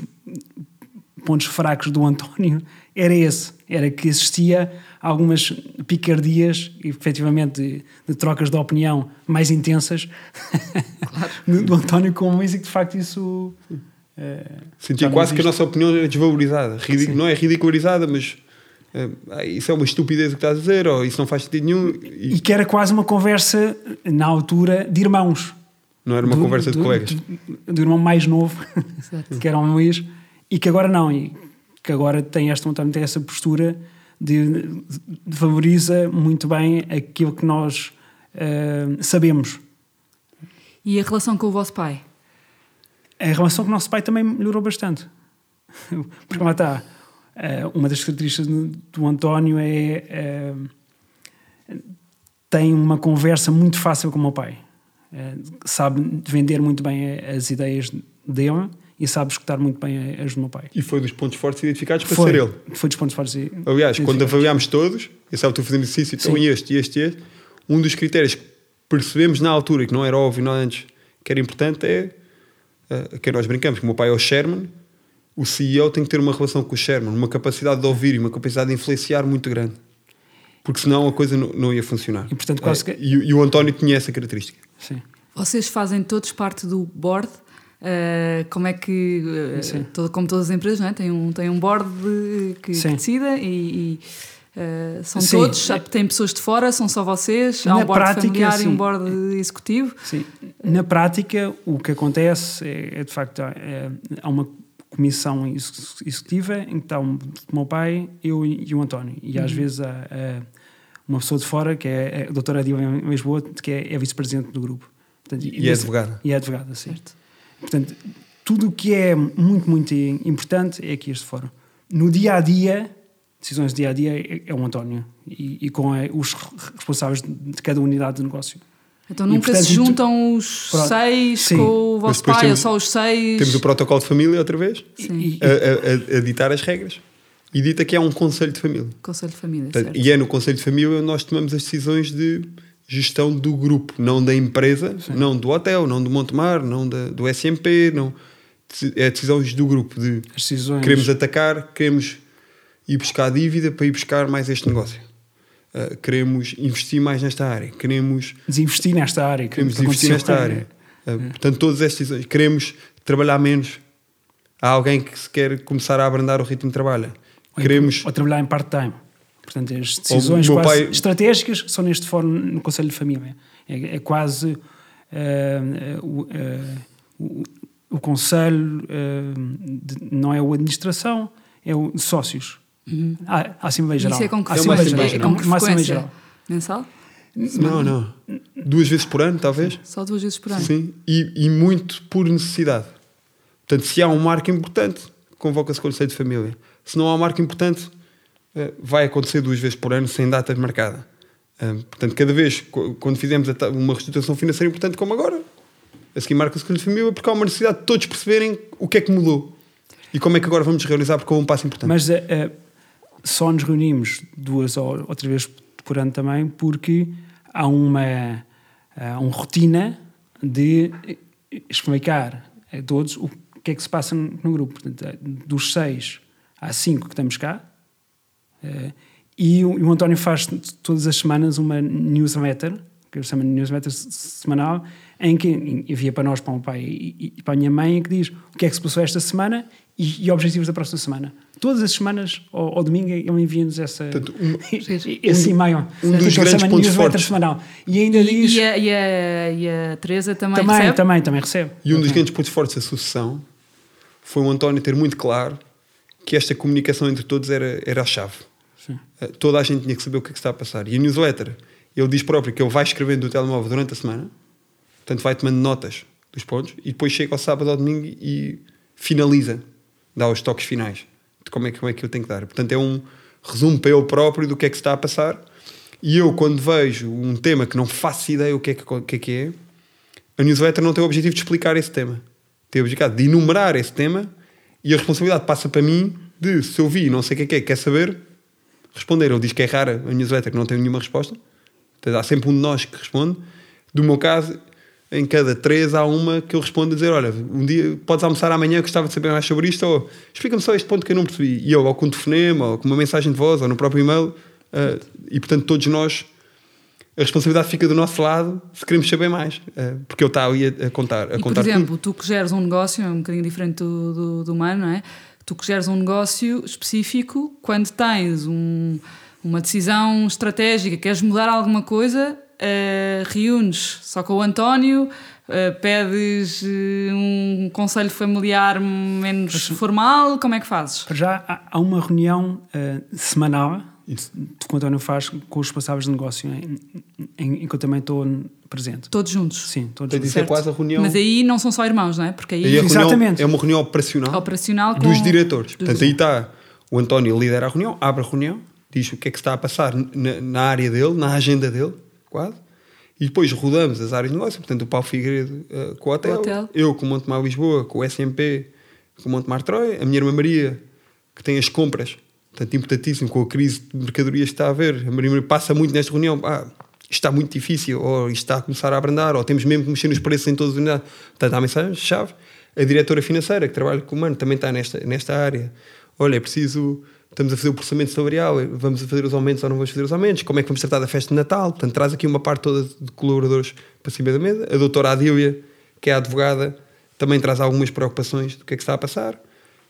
S2: pontos fracos do António, era esse. Era que existia algumas picardias, efetivamente, de, de trocas de opinião mais intensas do, do António com o Luís e que de facto isso. eh,
S3: Sentia quase que a nossa opinião era desvalorizada. Ridi- não é ridicularizada, mas eh, ah, isso é uma estupidez o que estás a dizer, ou isso não faz sentido nenhum. E
S2: E que era quase uma conversa, na altura, de irmãos.
S3: não era uma
S2: do-
S3: conversa de
S2: do-
S3: colegas.
S2: Do, do irmão mais novo,
S1: Exato.
S2: que era o Luís, e que agora não, e que agora tem esta António tem essa postura de, de valoriza muito bem aquilo que nós eh, sabemos.
S1: E a relação com o vosso pai?
S2: A relação com o nosso pai também melhorou bastante. Porque lá está, eh, uma das características do, António é. eh, tem uma conversa muito fácil com o meu pai. Sabe vender muito bem as ideias dele e sabe escutar muito bem as do meu pai.
S3: E foi dos pontos fortes identificados para
S2: foi,
S3: ser ele.
S2: Foi dos pontos fortes. e-
S3: Aliás, quando avaliámos todos, é o teu fazendo exercício, então
S2: Sim.
S3: este, este, este, um dos critérios que percebemos na altura, que não era óbvio não antes, que era importante, é uh, que nós brincamos, que o meu pai é o Sherman o CEO tem que ter uma relação com o Sherman, uma capacidade de ouvir e uma capacidade de influenciar muito grande. Porque senão a coisa não, não ia funcionar.
S2: E, portanto, quase
S3: É,
S2: que-
S3: e, e o António tinha essa característica.
S2: Sim.
S1: Vocês fazem todos parte do board. Uh, como é que, uh, todo- como todas as empresas, não é? tem, um, tem um board de- que, que decida e, e, uh, são
S2: Sim.
S1: todos, há- tem pessoas de fora, são só vocês, há
S2: Na
S1: um board
S2: prática,
S1: familiar e
S2: sim.
S1: um board executivo.
S2: Sim. Na prática, o que acontece é, é, de facto é, há uma comissão ex- executiva em que está um, o meu pai, eu e, e o António. E
S1: Uhum.
S2: às vezes há, há uma pessoa de fora, que é a doutora Diva em Lisboa, que é, é vice-presidente do grupo. Portanto,
S3: E é
S2: nesse-
S3: advogada.
S2: E é advogada, sim.
S1: Certo.
S2: Portanto, tudo o que é muito, muito importante é aqui este fórum. No dia a dia, decisões do dia a dia, é, é o António e, e com eh, os re- responsáveis de cada unidade de negócio.
S1: Então
S2: E,
S1: nunca
S2: portanto,
S1: se juntam os
S2: Pronto.
S1: seis
S2: Sim.
S1: com o vosso pai, ou
S3: temos-
S1: só os seis.
S3: Temos o protocolo de família outra vez,
S1: Sim.
S3: A, a- a- a ditar as regras. E dita que é um conselho de família.
S1: Conselho de família,
S3: Portanto,
S1: certo.
S3: e é no Conselho de Família onde nós tomamos as decisões de gestão do grupo, não da empresa, não do hotel, não do Montemar, não da, do SMP, não. É decisões do grupo de queremos atacar, queremos ir buscar dívida para ir buscar mais este negócio. Uh, queremos investir mais nesta área, queremos,
S2: desinvestir nesta área. que-
S3: queremos
S2: que
S3: investir nesta
S2: aconteceu.
S3: área. Uh, portanto, todas estas decisões. Queremos trabalhar menos. Há alguém que se quer começar a abrandar o ritmo de trabalho.
S2: Ou,
S3: Queremos.
S2: ou trabalhar em part-time. Portanto, as decisões
S3: O pai-
S2: estratégicas são neste fórum no Conselho de Família. É, é quase eh, o, eh, o, o Conselho, eh, de- não é o administração, é o de sócios. Há, há Assembleia Geral.
S1: Isso é com que
S3: É
S1: frequência?
S3: Assembleia
S1: É com que
S2: Uma Assembleia? Geral.
S1: Mensal?
S3: Não, não. Duas vezes por ano, talvez.
S1: Só duas vezes por ano?
S3: Sim, e, e muito por necessidade. Portanto, se há um marco importante, convoca-se Conselho de Família. Se não há um marco importante, vai acontecer duas vezes por ano, sem data marcada. Eh, Portanto, cada vez, quando fizemos a uma reestruturação financeira importante, como agora, a seguir marca-se Conselho de Família, porque há uma necessidade de todos perceberem o que é que mudou. E como é que agora vamos realizar, porque houve um passo importante.
S2: Mas eh, eh, só nos reunimos duas ou outra vez por ano também porque há uma, há uma rotina de eh, explicar a todos o que é que se passa no no grupo. Portanto, eh, dos seis há cinco que estamos cá eh, e o, e o António faz todas as semanas uma newsletter, que se chama newsletter se- semanal, em que envia para nós, para o meu pai e, e para a minha mãe, em que diz o que é que se passou esta semana e, e objetivos da próxima semana. Todas as semanas, ao, ao domingo, ele envia-nos essa,
S3: Portanto, um-
S2: esse e-mail.
S3: um dos
S2: ele
S3: grandes
S2: chama
S3: pontos
S2: newsletter
S3: fortes.
S2: semanal. E ainda diz...
S1: E, e, a, e, a, e a Teresa também,
S2: também,
S1: recebe?
S2: também, também recebe.
S3: E um dos grandes pontos fortes da sucessão foi o António ter muito claro que esta comunicação entre todos era, era a chave.
S2: Sim.
S3: Eh, Toda a gente tinha que saber o que é que está a passar. E a newsletter, ele diz próprio que ele vai escrevendo do telemóvel durante a semana, portanto vai tomando notas dos pontos, e depois chega ao sábado ou domingo e finaliza, dá os toques finais de como é, como é que eu tenho que dar. Portanto, é um resumo para ele próprio do que é que está a passar. E eu, quando vejo um tema que não faço ideia o que é que, que, é, que é, a newsletter não tem o objetivo de explicar esse tema. Tem o objetivo de enumerar esse tema e a responsabilidade passa para mim de, se eu vi não sei o que é que é, quer saber, responder. Ele diz que é rara a newsletter, que não tem nenhuma resposta. Portanto, há sempre um de nós que responde. Do meu caso, em cada três há uma que eu respondo a dizer: Olha, um dia podes almoçar amanhã, gostava de saber mais sobre isto, ou explica-me só este ponto que eu não percebi. E eu, ou com um telefonema, ou com uma mensagem de voz, ou no próprio e-mail. ah, e portanto, todos nós, a responsabilidade fica do nosso lado se queremos saber mais. ah, porque eu estava ali a, a contar. A
S1: E, por
S3: contar tudo.
S1: exemplo, tu que geres um negócio, é um bocadinho diferente do, do, do humano, não é? Tu que geres um negócio específico, quando tens um- uma decisão estratégica, queres mudar alguma coisa, eh, reúnes só com o António, eh, pedes eh, um conselho familiar menos formal, como é que fazes?
S2: Já há, uma reunião semanal que o António faz com os responsáveis de negócio, em, em- em que eu também estou presente.
S1: Todos juntos.
S2: Sim, todos juntos.
S3: isso é quase a reunião.
S1: Mas aí não são só irmãos, não é? Porque aí
S3: Aí
S2: Exatamente.
S3: é uma reunião operacional.
S1: operacional com
S3: dos diretores.
S1: dos-
S3: Portanto, aí está o António lidera a reunião, abre a reunião, diz o que é que está a passar na, na área dele, na agenda dele, quase. E depois rodamos as áreas de negócio, portanto, o Paulo Figueiredo eh, com o hotel,
S1: O hotel.
S3: eu com o Montemar Lisboa, com o SMP, com o Montemar Troia, a minha irmã Maria, que tem as compras, portanto, importantíssimo, com a crise de mercadorias que está a haver. A Maria passa muito nesta reunião, ah, está muito difícil, ou está a começar a abrandar, ou temos mesmo que mexer nos preços em todas as unidades. Portanto, há mensagem-chave. A diretora financeira, que trabalha com o humano, também está nesta, nesta área. Olha, é preciso. Estamos a fazer o processamento salarial, vamos fazer os aumentos ou não vamos fazer os aumentos? Como é que vamos tratar da festa de Natal? Portanto, traz aqui uma parte toda de colaboradores para cima da mesa. A doutora Adília, que é a advogada, também traz algumas preocupações do que é que está a passar.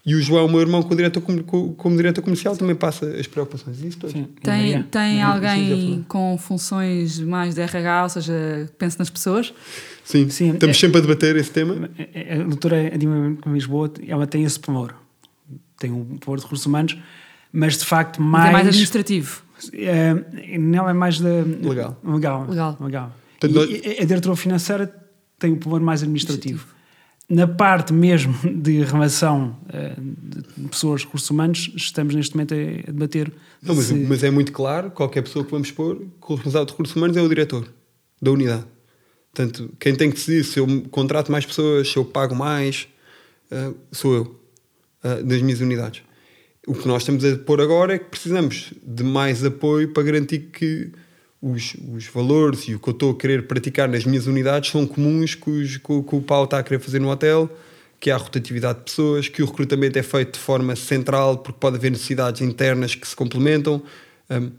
S3: E o João, meu irmão, como diretor, como, como diretor comercial, também passa as preocupações. Isso tudo.
S2: Sim.
S1: Tem,
S2: Maria?
S1: tem alguém com funções mais de RH, ou seja, pense nas pessoas?
S3: Sim,
S2: Sim,
S3: estamos
S2: é-
S3: sempre a debater esse tema.
S2: A a doutora Adima Lisboa, ela tem esse pavor. Tem um pavor de recursos humanos, mas de facto
S1: Mas
S2: mais...
S1: é mais administrativo.
S2: É, não é mais da...
S3: Legal.
S2: Legal.
S1: Legal.
S2: legal.
S3: Portanto,
S2: E
S3: nós-
S2: a diretora financeira tem um pavor mais administrativo. Na parte mesmo de relação eh, de pessoas, recursos humanos, estamos neste momento a, debater
S3: Não, mas,
S2: se-
S3: mas é muito claro, qualquer pessoa que vamos pôr, que o responsável de recursos humanos é o diretor da unidade. Portanto, quem tem que decidir se eu contrato mais pessoas, se eu pago mais, ah, sou eu, ah, das minhas unidades. O que nós estamos a pôr agora é que precisamos de mais apoio para garantir que os, os valores e o que eu estou a querer praticar nas minhas unidades são comuns com os o, que o Paulo está a querer fazer no hotel, que há rotatividade de pessoas, que o recrutamento é feito de forma central, porque pode haver necessidades internas que se complementam, hum,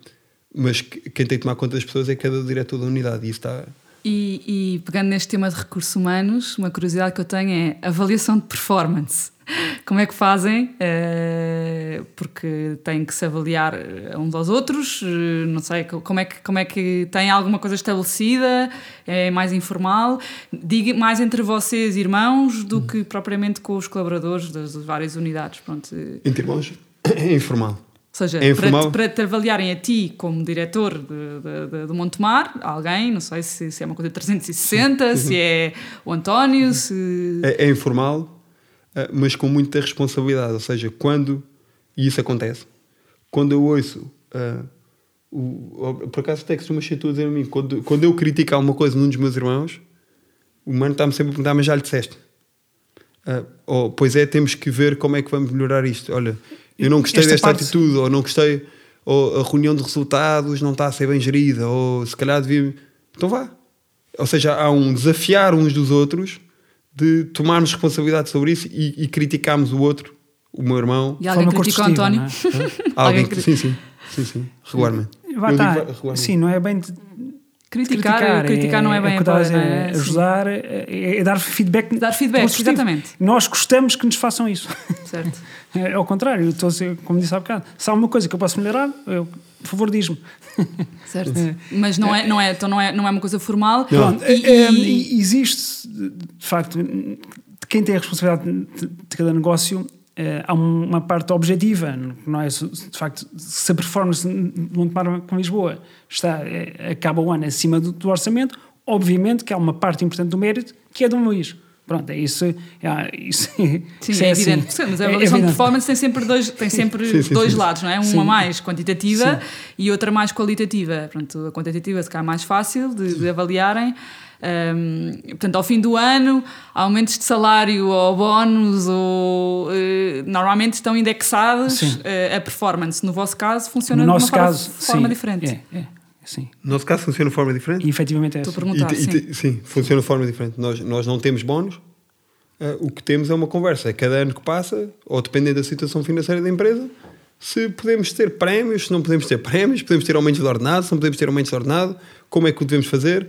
S3: mas que- quem tem que tomar conta das pessoas é cada diretor da unidade. E isso está.
S1: E, e pegando neste tema de recursos humanos, uma curiosidade que eu tenho é avaliação de performance. Como é que fazem? Eh, porque têm que se avaliar eh, uns aos outros, eh, não sei, co- como é que, como é que tem alguma coisa estabelecida? É mais informal? Diga mais entre vocês, irmãos, do que propriamente com os colaboradores das várias unidades. Pronto.
S3: Entre irmãos, é informal.
S1: ou seja,
S3: É
S1: para, para te avaliarem a ti como diretor do Montemar, alguém, não sei se, se é uma coisa de 360, se é o António, se.
S3: É, é informal, mas com muita responsabilidade. Ou seja, quando, e isso acontece, quando eu ouço, ah, o, por acaso até que ser tu a dizer a mim, quando, quando eu critico alguma coisa num dos meus irmãos, o mano está-me sempre a perguntar, mas já lhe disseste. Ah, ou, pois é, temos que ver como é que vamos melhorar isto. Olha, eu não gostei
S2: Esta
S3: desta
S2: parte-
S3: atitude, ou não gostei, ou a reunião de resultados não está a ser bem gerida, ou se calhar devia. Então vá. Ou seja, há um desafiar uns dos outros de tomarmos responsabilidade sobre isso e, e criticarmos o outro, o meu irmão,
S1: E alguém
S2: forma
S1: critica o António.
S2: não é?
S3: alguém. Sim, sim, sim, sim, regularmente.
S2: Vá, tá.
S3: regularmente.
S2: Sim, não é bem de
S1: Criticar, criticar, não é bem
S2: o que estás
S1: apoio,
S2: a-
S1: não é? Sim.
S2: ajudar, é, é dar feedback.
S1: Dar feedback, exatamente.
S2: Nós gostamos que nos façam isso.
S1: Certo.
S2: É ao contrário, eu estou como disse há bocado, se há uma coisa que eu posso melhorar, eu, por favor, diz-me.
S1: certo. Mas não é, não, é, então não, é, não é uma coisa formal.
S2: Pronto,
S1: E-
S2: é,
S1: e-
S2: é, existe, de facto, quem tem a responsabilidade de, cada negócio, é, há um- uma parte objetiva, não é? De facto, se a performance de Montemar com Lisboa está, é, acaba o ano acima do, do orçamento, obviamente que há uma parte importante do mérito que é do Luís. Pronto, é isso. É, isso,
S1: Sim,
S2: isso
S1: é,
S2: assim.
S1: evidente. Mas a
S2: É
S1: avaliação de
S2: evidente.
S1: performance tem sempre dois, tem sempre
S3: Sim, sim,
S1: dois
S3: sim.
S1: lados, não é? Uma
S2: Sim.
S1: mais quantitativa
S2: Sim.
S1: e outra mais qualitativa. Pronto, a quantitativa se calhar é mais fácil de, de avaliarem. Ahm, portanto, ao fim do ano, aumentos de salário ou bónus ou, eh, normalmente estão indexados
S2: Sim.
S1: eh, a performance. No vosso caso, funciona
S2: No
S1: de uma
S2: nosso
S1: forma,
S2: caso,
S1: forma
S2: sim,
S1: diferente.
S2: É, é, sim.
S3: No nosso caso funciona de forma diferente.
S2: E efetivamente é
S1: Estou a
S2: assim.
S1: perguntar,
S3: E te- e
S1: sim.
S3: sim, funciona de forma diferente. Nós, nós não temos bónus, ah, o que temos é uma conversa. Cada ano que passa, ou dependendo da situação financeira da empresa, se podemos ter prémios, se não podemos ter prémios, podemos ter aumentos de ordenado, se não podemos ter aumentos de ordenado, como é que o devemos fazer.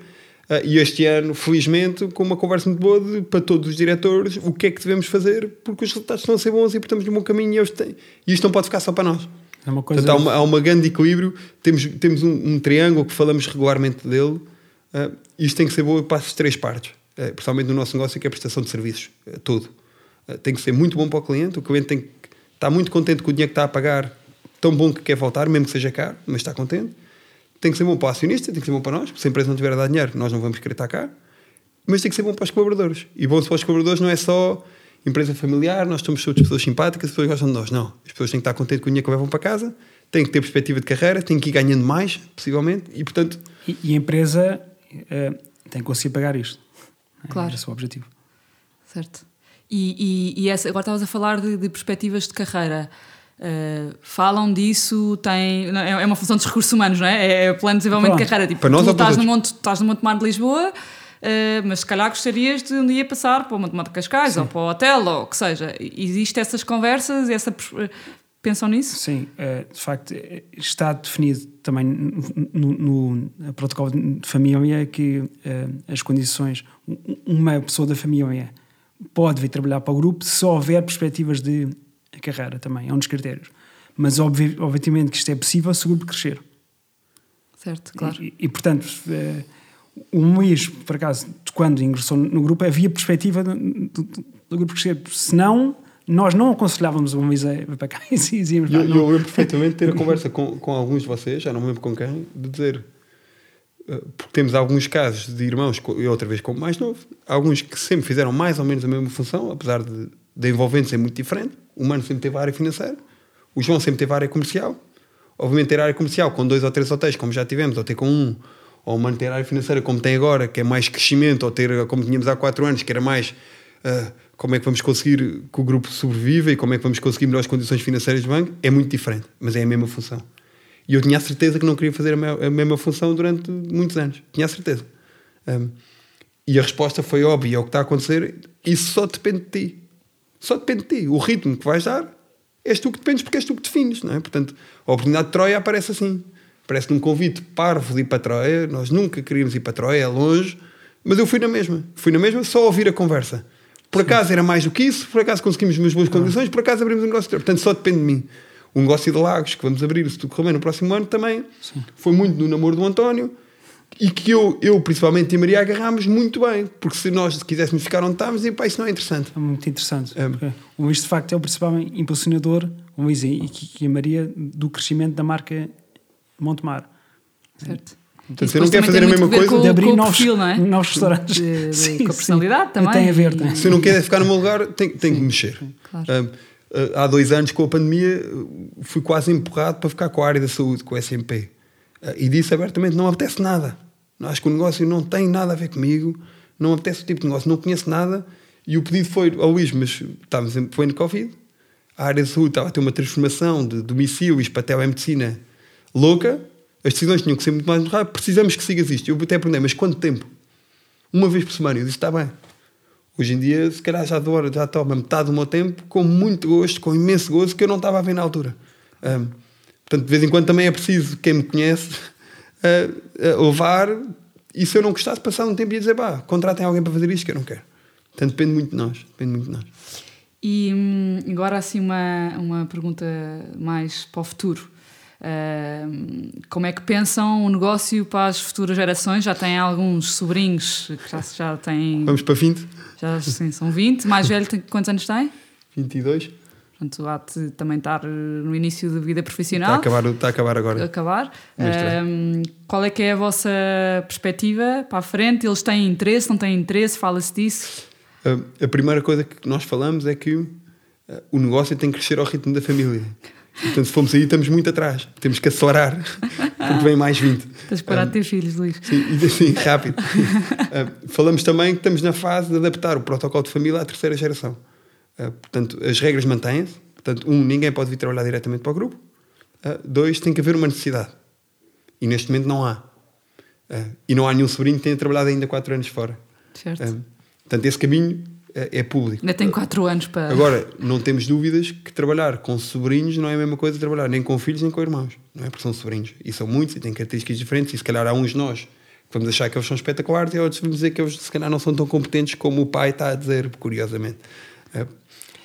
S3: Ah, e este ano, felizmente, com uma conversa muito boa de- para todos os diretores, o que é que devemos fazer, porque os resultados estão a ser bons e porque estamos no bom caminho e, eles têm- e isto não pode ficar só para nós.
S2: É uma coisa.
S3: Portanto, há, uma, há grande equilíbrio. Temos, temos um, um triângulo que falamos regularmente dele. Uh, isto tem que ser bom para as três partes, uh, principalmente no nosso negócio, que é a prestação de serviços, uh, todo. Uh, tem que ser muito bom para o cliente. O cliente tem que estar muito contente com o dinheiro que está a pagar, tão bom que quer voltar, mesmo que seja caro, mas está contente. Tem que ser bom para o acionista, tem que ser bom para nós, porque se a empresa não tiver a dar dinheiro, nós não vamos querer estar cá. Mas tem que ser bom para os colaboradores. E bom para os colaboradores não é só empresa familiar, nós somos todas pessoas simpáticas, as pessoas gostam de nós. Não. As pessoas têm que estar contentes com o dinheiro que levam para casa, têm que ter perspectiva de carreira, têm que ir ganhando mais, possivelmente, e portanto,
S2: E, e a empresa eh, tem que conseguir pagar isto.
S1: Claro.
S2: Esse é o objetivo.
S1: Certo. E, e, e essa, agora estavas a falar de, de perspectivas de carreira. Uh, falam disso, tem, não, é é uma função dos recursos humanos, não é? É plano de desenvolvimento de
S2: Pronto.
S1: carreira. Tipo,
S3: Para nós
S1: tu
S3: para
S1: estás no, Monte, estás no Monte Mar de Lisboa, Uh, mas se calhar gostarias de um dia passar para o Matemática Cascais Sim. ou para o hotel ou o que seja. Existem essas conversas, essa, pensam nisso?
S2: Sim, uh, de facto está definido também no, no protocolo de família que as condições, uma pessoa da família pode vir trabalhar para o grupo se houver perspectivas de carreira também, é um dos critérios. Mas obvi obviamente que isto é possível se o grupo crescer.
S1: Certo, claro.
S2: E, e portanto o Luís, por acaso, quando ingressou no grupo, havia perspectiva do, do, do grupo crescer. Senão, nós não aconselhávamos o Luís a para cá e dizíamos.
S3: Eu, eu lembro perfeitamente ter a conversa com, com alguns de vocês, já não me lembro com quem, de dizer. Eh, porque temos alguns casos de irmãos, e outra vez como mais novo, alguns que sempre fizeram mais ou menos a mesma função, apesar de, de envolvente ser muito diferente. O Mano sempre teve a área financeira, o João sempre teve a área comercial. Obviamente, ter a área comercial com dois ou três hotéis, como já tivemos, ou ter com um ou manter a área financeira como tem agora, que é mais crescimento, ou ter como tínhamos há quatro anos, que era mais uh, como é que vamos conseguir que o grupo sobreviva e como é que vamos conseguir melhores condições financeiras do banco, é muito diferente, mas é a mesma função. E eu tinha a certeza que não queria fazer a mesma função durante muitos anos. Tinha a certeza. Um, e a resposta foi óbvia: é o que está a acontecer, isso só depende de ti. Só depende de ti. O ritmo que vais dar, és tu que dependes porque és tu que defines, não é? Portanto, a oportunidade de Troia aparece assim parece-me um convite parvo de ir para Troia. Nós nunca queríamos ir para Troia, é longe, mas eu fui na mesma. Fui na mesma só ouvir a conversa. Por acaso era mais do que isso, por acaso conseguimos umas boas condições, por acaso abrimos um negócio. Portanto, só depende de mim. O negócio de Lagos, que vamos abrir, se tudo correr bem no próximo ano, também Sim. foi muito do namoro do António e que eu, eu principalmente e Maria, agarrámos muito bem, porque se nós quiséssemos ficar onde estávamos, e, pá, isso não é interessante.
S2: É muito interessante. É. O Luís, de facto, é o principal impulsionador, o Luís e, e a Maria, do crescimento da marca Montemar.
S1: Certo.
S3: Então, você não quer fazer a mesma coisa
S2: com, de abrir novos, perfil, não é? novos restaurantes.
S1: De, de, sim, com a personalidade sim. também.
S2: Tem a ver, tem.
S3: Se não quer ficar no meu lugar, tem, tem que mexer. Claro. Uh, há dois anos, com a pandemia, fui quase empurrado para ficar com a área da saúde, com o SMP. Uh, e disse abertamente: não apetece nada. Acho que o negócio não tem nada a ver comigo, não apetece o tipo de negócio, não conheço nada. E o pedido foi ao Luís, mas estávamos em, foi no Covid. A área de saúde estava a ter uma transformação de domicílios para telemedicina louca as decisões tinham que ser muito mais rápidas. Precisamos que sigas isto. Eu até perguntei, mas quanto tempo? Uma vez por semana. Eu disse, está bem. Hoje em dia, se calhar já, dou, já toma metade do meu tempo com muito gosto, com imenso gosto, que eu não estava a ver na altura. Um, portanto, de vez em quando também é preciso, quem me conhece, uh, uh, levar. E se eu não gostasse, passar um tempo e dizer, pá, contratem alguém para fazer isto que eu não quero. Portanto, depende muito de nós. Depende muito de nós.
S1: E hum, agora, assim, uma, uma pergunta mais para o futuro. Uh, como é que pensam o negócio para as futuras gerações? Já têm alguns sobrinhos que já, já têm.
S3: Vamos para 20?
S1: Já sim, são 20. Mais velho, tem, quantos anos tem?
S3: 22.
S1: Portanto, há de também estar no início da vida profissional.
S3: Está a acabar, está a acabar agora.
S1: Acabar. Um, qual é que é a vossa perspectiva para a frente? Eles têm interesse, não têm interesse? Fala-se disso?
S3: A primeira coisa que nós falamos é que uh, o negócio tem que crescer ao ritmo da família. Portanto, se formos aí, estamos muito atrás. Temos que acelerar, porque vem mais 20.
S1: Tens que parar um, de ter filhos, Luís.
S3: Sim, sim rápido. uh, falamos também que estamos na fase de adaptar o protocolo de família à terceira geração. Uh, portanto, as regras mantêm-se. Portanto, um, ninguém pode vir trabalhar diretamente para o grupo. Uh, dois, tem que haver uma necessidade. E neste momento não há. e não há nenhum sobrinho que tenha trabalhado ainda 4 anos fora.
S1: Certo.
S3: portanto, esse caminho é, é público.
S1: Ainda tem 4 anos para.
S3: Agora, não temos dúvidas que trabalhar com sobrinhos não é a mesma coisa que trabalhar nem com filhos nem com irmãos, não é? Porque são sobrinhos e são muitos e têm características diferentes. E se calhar há uns de nós que vamos achar que eles são espetaculares e outros vamos dizer que eles se calhar não são tão competentes como o pai está a dizer, curiosamente. É,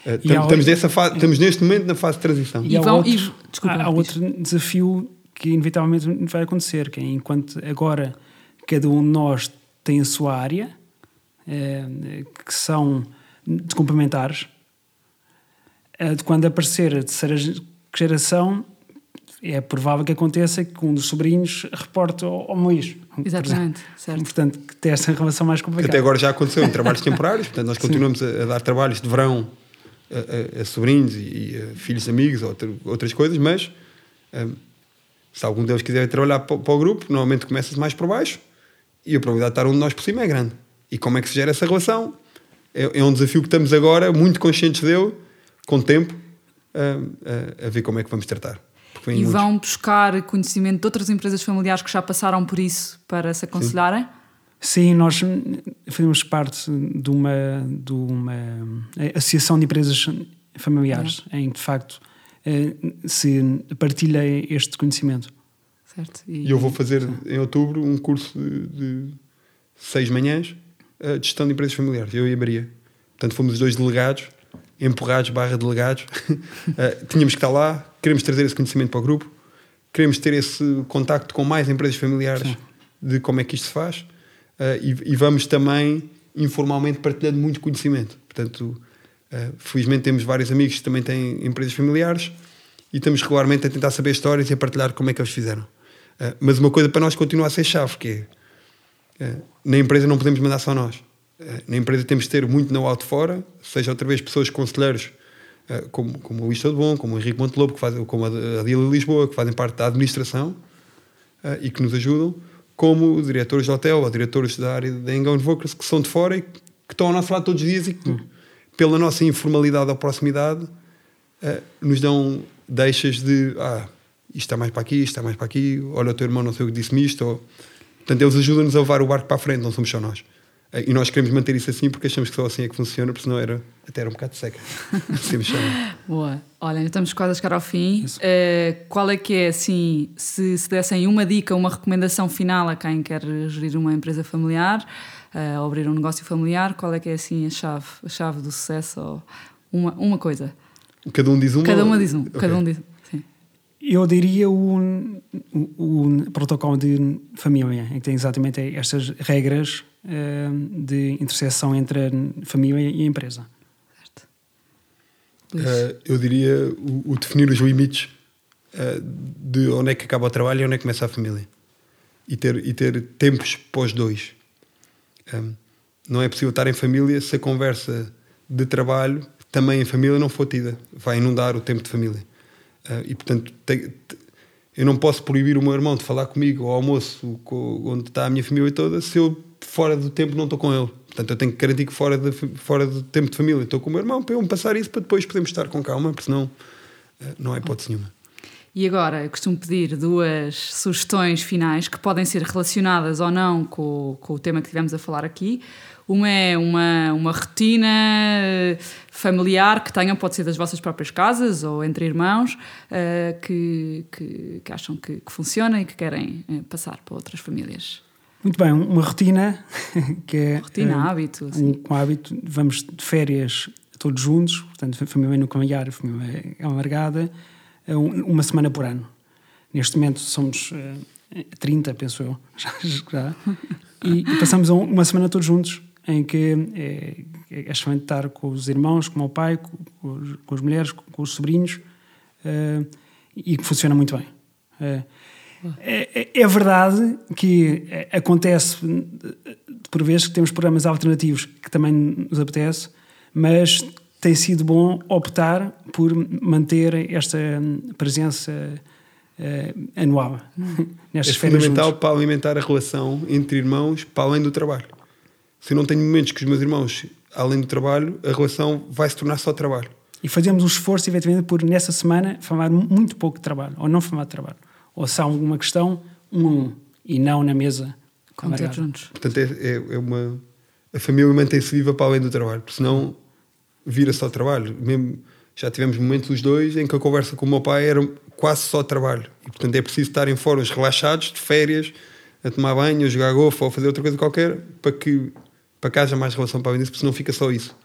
S3: é, estamos, nessa fase, estamos neste momento na fase de transição.
S2: E, há, vão, outro, e, desculpa, há, há outro desafio que inevitavelmente vai acontecer, que é enquanto agora cada um de nós tem a sua área, que são complementares. De quando aparecer a terceira geração, é provável que aconteça que um dos sobrinhos reporte ao, ao Luís.
S1: Exatamente, certo.
S2: Portanto, que tem essa relação mais complicada.
S3: Até agora já aconteceu em trabalhos temporários, portanto, nós continuamos a, a, dar trabalhos de verão a, a, a sobrinhos e, a filhos amigos, ou outras coisas, mas um, se algum deles quiser trabalhar para, para o grupo, normalmente começa-se mais por baixo e a probabilidade de estar um de nós por cima é grande. E como é que se gera essa relação? É, é, um desafio que estamos agora muito conscientes dele, com tempo, a, a, a ver como é que vamos tratar.
S1: E muitos. vão buscar conhecimento de outras empresas familiares que já passaram por isso para se aconselharem?
S2: Sim, Sim, nós fazemos parte de uma, de uma associação de empresas familiares, é. em que de facto eh, se partilha este conhecimento.
S3: Certo. E, eu vou fazer em outubro um curso de, de seis manhãs eh, de gestão de empresas familiares, eu e a Maria. Portanto, fomos os dois delegados, empurrados barra delegados. uh, tínhamos que estar lá, queremos trazer esse conhecimento para o grupo, queremos ter esse contacto com mais empresas familiares sim. de como é que isto se faz uh, e, e, vamos também informalmente partilhando muito conhecimento. Portanto, felizmente temos vários amigos que também têm empresas familiares e estamos regularmente a tentar saber histórias e a partilhar como é que eles fizeram. Mas uma coisa para nós continua a ser chave, que é, na empresa não podemos mandar só nós. na empresa temos de ter muito know-how de fora, seja outra vez pessoas, conselheiros, como, como o Luís Todo Bom, como o Henrique Montelobo, que faz, como a Adila Lisboa, que fazem parte da administração e que nos ajudam, como diretores de hotel ou diretores da área da Engone Vokers, que são de fora e que estão ao nosso lado todos os dias e que, pela nossa informalidade ou proximidade, nos dão deixas de ah, isto está mais para aqui, isto está mais para aqui, olha o teu irmão não sei o que disse-me isto. Ou... Portanto, eles ajudam-nos a levar o barco para a frente, não somos só nós. Eh, e nós queremos manter isso assim porque achamos que só assim é que funciona, porque senão era, até era um bocado seca. assim
S1: Boa. Olha, estamos quase a chegar ao fim. Uh, qual é que é, assim, se, se dessem uma dica, uma recomendação final a quem quer gerir uma empresa familiar, uh, abrir um negócio familiar, qual é que é, assim, a chave, a chave do sucesso? Ou uma, uma coisa.
S3: Cada um diz uma?
S1: Cada uma diz um. Okay. Cada um diz
S2: eu diria o, o, o, protocolo de família, em que tem exatamente estas regras uh, de interseção entre a família e a empresa. Certo.
S3: Uh, eu diria o, o, definir os limites uh, de onde é que acaba o trabalho e onde é que começa a família. E ter, e ter tempos pós dois. Um, não é possível estar em família se a conversa de trabalho também em família não for tida. Vai inundar o tempo de família. Uh, e portanto, eu não posso proibir o meu irmão de falar comigo ao almoço com, onde está a minha família toda se eu fora do tempo não estou com ele. Portanto, eu tenho que garantir que fora, de, fora do tempo de família estou com o meu irmão para eu me passar isso para depois podermos estar com calma, porque senão uh, não há hipótese nenhuma.
S1: E agora, eu costumo pedir duas sugestões finais que podem ser relacionadas ou não com, com o tema que tivemos a falar aqui. Uma é uma, uma rotina eh, familiar que tenham, pode ser das vossas próprias casas ou entre irmãos, uh, que, que, que, acham que, que, funciona e que querem uh, passar para outras famílias.
S2: Muito bem, uma rotina que é.
S1: Rotina, uh, hábito.
S2: Um, um, hábito, vamos de férias todos juntos, portanto, família nuclear, família alargada, uma semana por ano. Neste momento somos 30, penso eu, já. já. E, e passamos uma semana todos juntos em que é, é excelente estar com os irmãos, com o meu pai, com, com, as mulheres, com, com os sobrinhos, uh, e que funciona muito bem. Uh, é, é, verdade que acontece por vezes que temos programas alternativos que também nos apetece, mas tem sido bom optar por manter esta presença uh, anual
S3: hum. nestas é fundamental juntos. para alimentar a relação entre irmãos para além do trabalho se eu não tenho momentos com os meus irmãos, além do trabalho, a relação vai se tornar só trabalho.
S2: E fazemos um esforço, efetivamente, por nessa semana falar muito pouco de trabalho, ou não falar de trabalho. Ou se há alguma questão, um a um, e não na mesa.
S1: Com todos juntos.
S3: Portanto, é, é, é, uma. A família mantém-se viva para além do trabalho, porque senão vira só trabalho. Mesmo, já tivemos momentos os dois em que a conversa com o meu pai era quase só trabalho. E, portanto, é preciso estar em fóruns relaxados, de férias, a tomar banho, a jogar golfe ou a fazer outra coisa qualquer, para que para que haja mais relação para a porque senão fica só isso.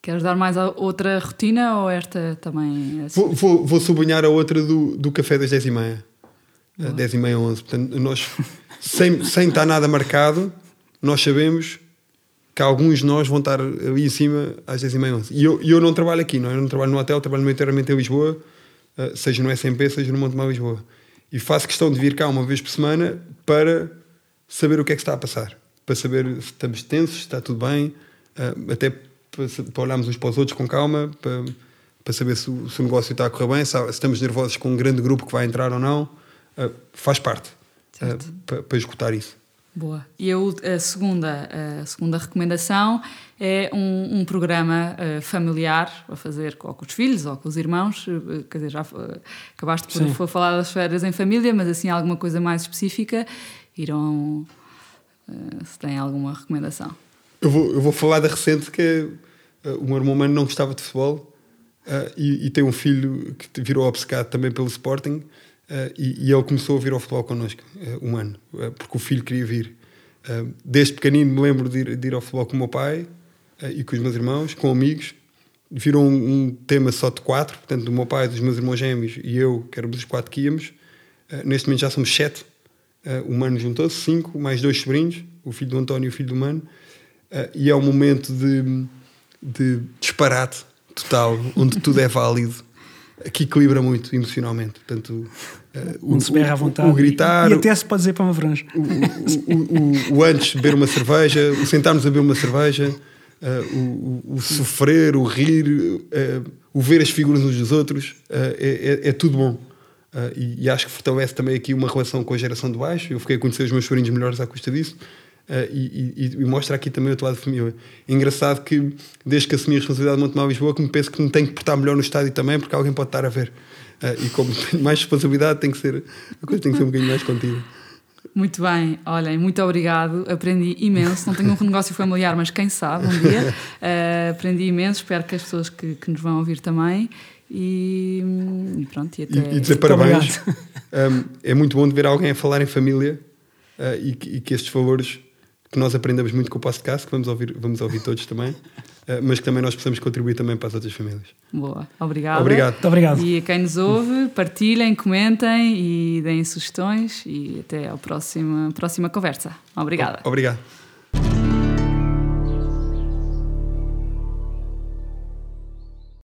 S1: Queres dar mais outra rotina ou esta também?
S3: É assim? Vou, vou, vou, sublinhar a outra do, do café das 10h30. 10h30, 11. Portanto, nós, sem, sem estar nada marcado, nós sabemos que alguns de nós vão estar ali em cima às 10h30, 11. E eu, eu não trabalho aqui, não? É? eu não trabalho no hotel, trabalho inteiramente em Lisboa, eh, seja no SMP, seja no Montemar Lisboa. E faço questão de vir cá uma vez por semana para saber o que é que está a passar para saber se estamos tensos, se está tudo bem, uh, até para, para, olharmos uns para os outros com calma, para, para saber se o, se o, negócio está a correr bem, se, se, estamos nervosos com um grande grupo que vai entrar ou não. Uh, faz parte uh, para, para executar isso.
S1: Boa. E eu, a, segunda, a segunda recomendação é um, um programa uh, familiar a fazer ou com os filhos ou com os irmãos. Quer dizer, já uh, acabaste por falar das férias em família, mas assim alguma coisa mais específica. Ir a um, Uh, se tem alguma recomendação.
S3: Eu vou, eu vou falar da recente que uh, o meu irmão humano não gostava de futebol uh, e, e, tem um filho que virou obcecado também pelo Sporting e, e, ele começou a vir ao futebol connosco, um ano, porque o filho queria vir. desde pequenino me lembro de ir, de ir, ao futebol com o meu pai e com os meus irmãos, com amigos. Virou um, um, tema só de quatro, portanto, do meu pai, dos meus irmãos gêmeos e eu, que éramos os quatro que íamos. neste momento já somos sete. O Mano juntou-se, cinco, mais dois sobrinhos, o filho do António e o filho do Mano. Uh, e é um momento de, de disparate total, onde tudo é válido, que equilibra muito emocionalmente. Portanto,
S2: uh, o, se berra à vontade.
S3: O, gritar.
S2: E, e, até se pode dizer para uma franja.
S3: O, o, o, antes beber uma cerveja, o sentarmos a beber uma cerveja, uh, o, sofrer, o rir, o ver as figuras uns dos outros, é, é, é, tudo bom. E, e, acho que fortalece também aqui uma relação com a geração de baixo. Eu fiquei a conhecer os meus sobrinhos melhores à custa disso. Uh, e, e, e, mostra aqui também o outro lado da família. É engraçado que, desde que assumi a responsabilidade de Montemar Lisboa, que me penso que me tenho que portar melhor no estádio também, porque alguém pode estar a ver. Uh, e como tenho mais responsabilidade, tem que ser, a coisa tem que ser um bocadinho mais contida.
S1: Muito bem, olhem, muito obrigado. Aprendi imenso. Não tenho um negócio familiar, mas quem sabe um dia. Uh, aprendi imenso. Espero que as pessoas que, que nos vão ouvir também. E, e pronto, e até.
S3: E, e dizer parabéns. um, é muito bom de ver alguém a falar em família uh, e, e que estes valores que nós aprendemos muito com o podcast, que vamos ouvir, vamos ouvir todos também, uh, mas que também nós possamos contribuir também para as outras famílias.
S1: Boa, obrigado.
S3: Obrigado.
S2: Muito obrigado.
S1: E a quem nos ouve, partilhem, comentem e deem sugestões e até à próxima, próxima conversa. Obrigada.
S3: Obrigado.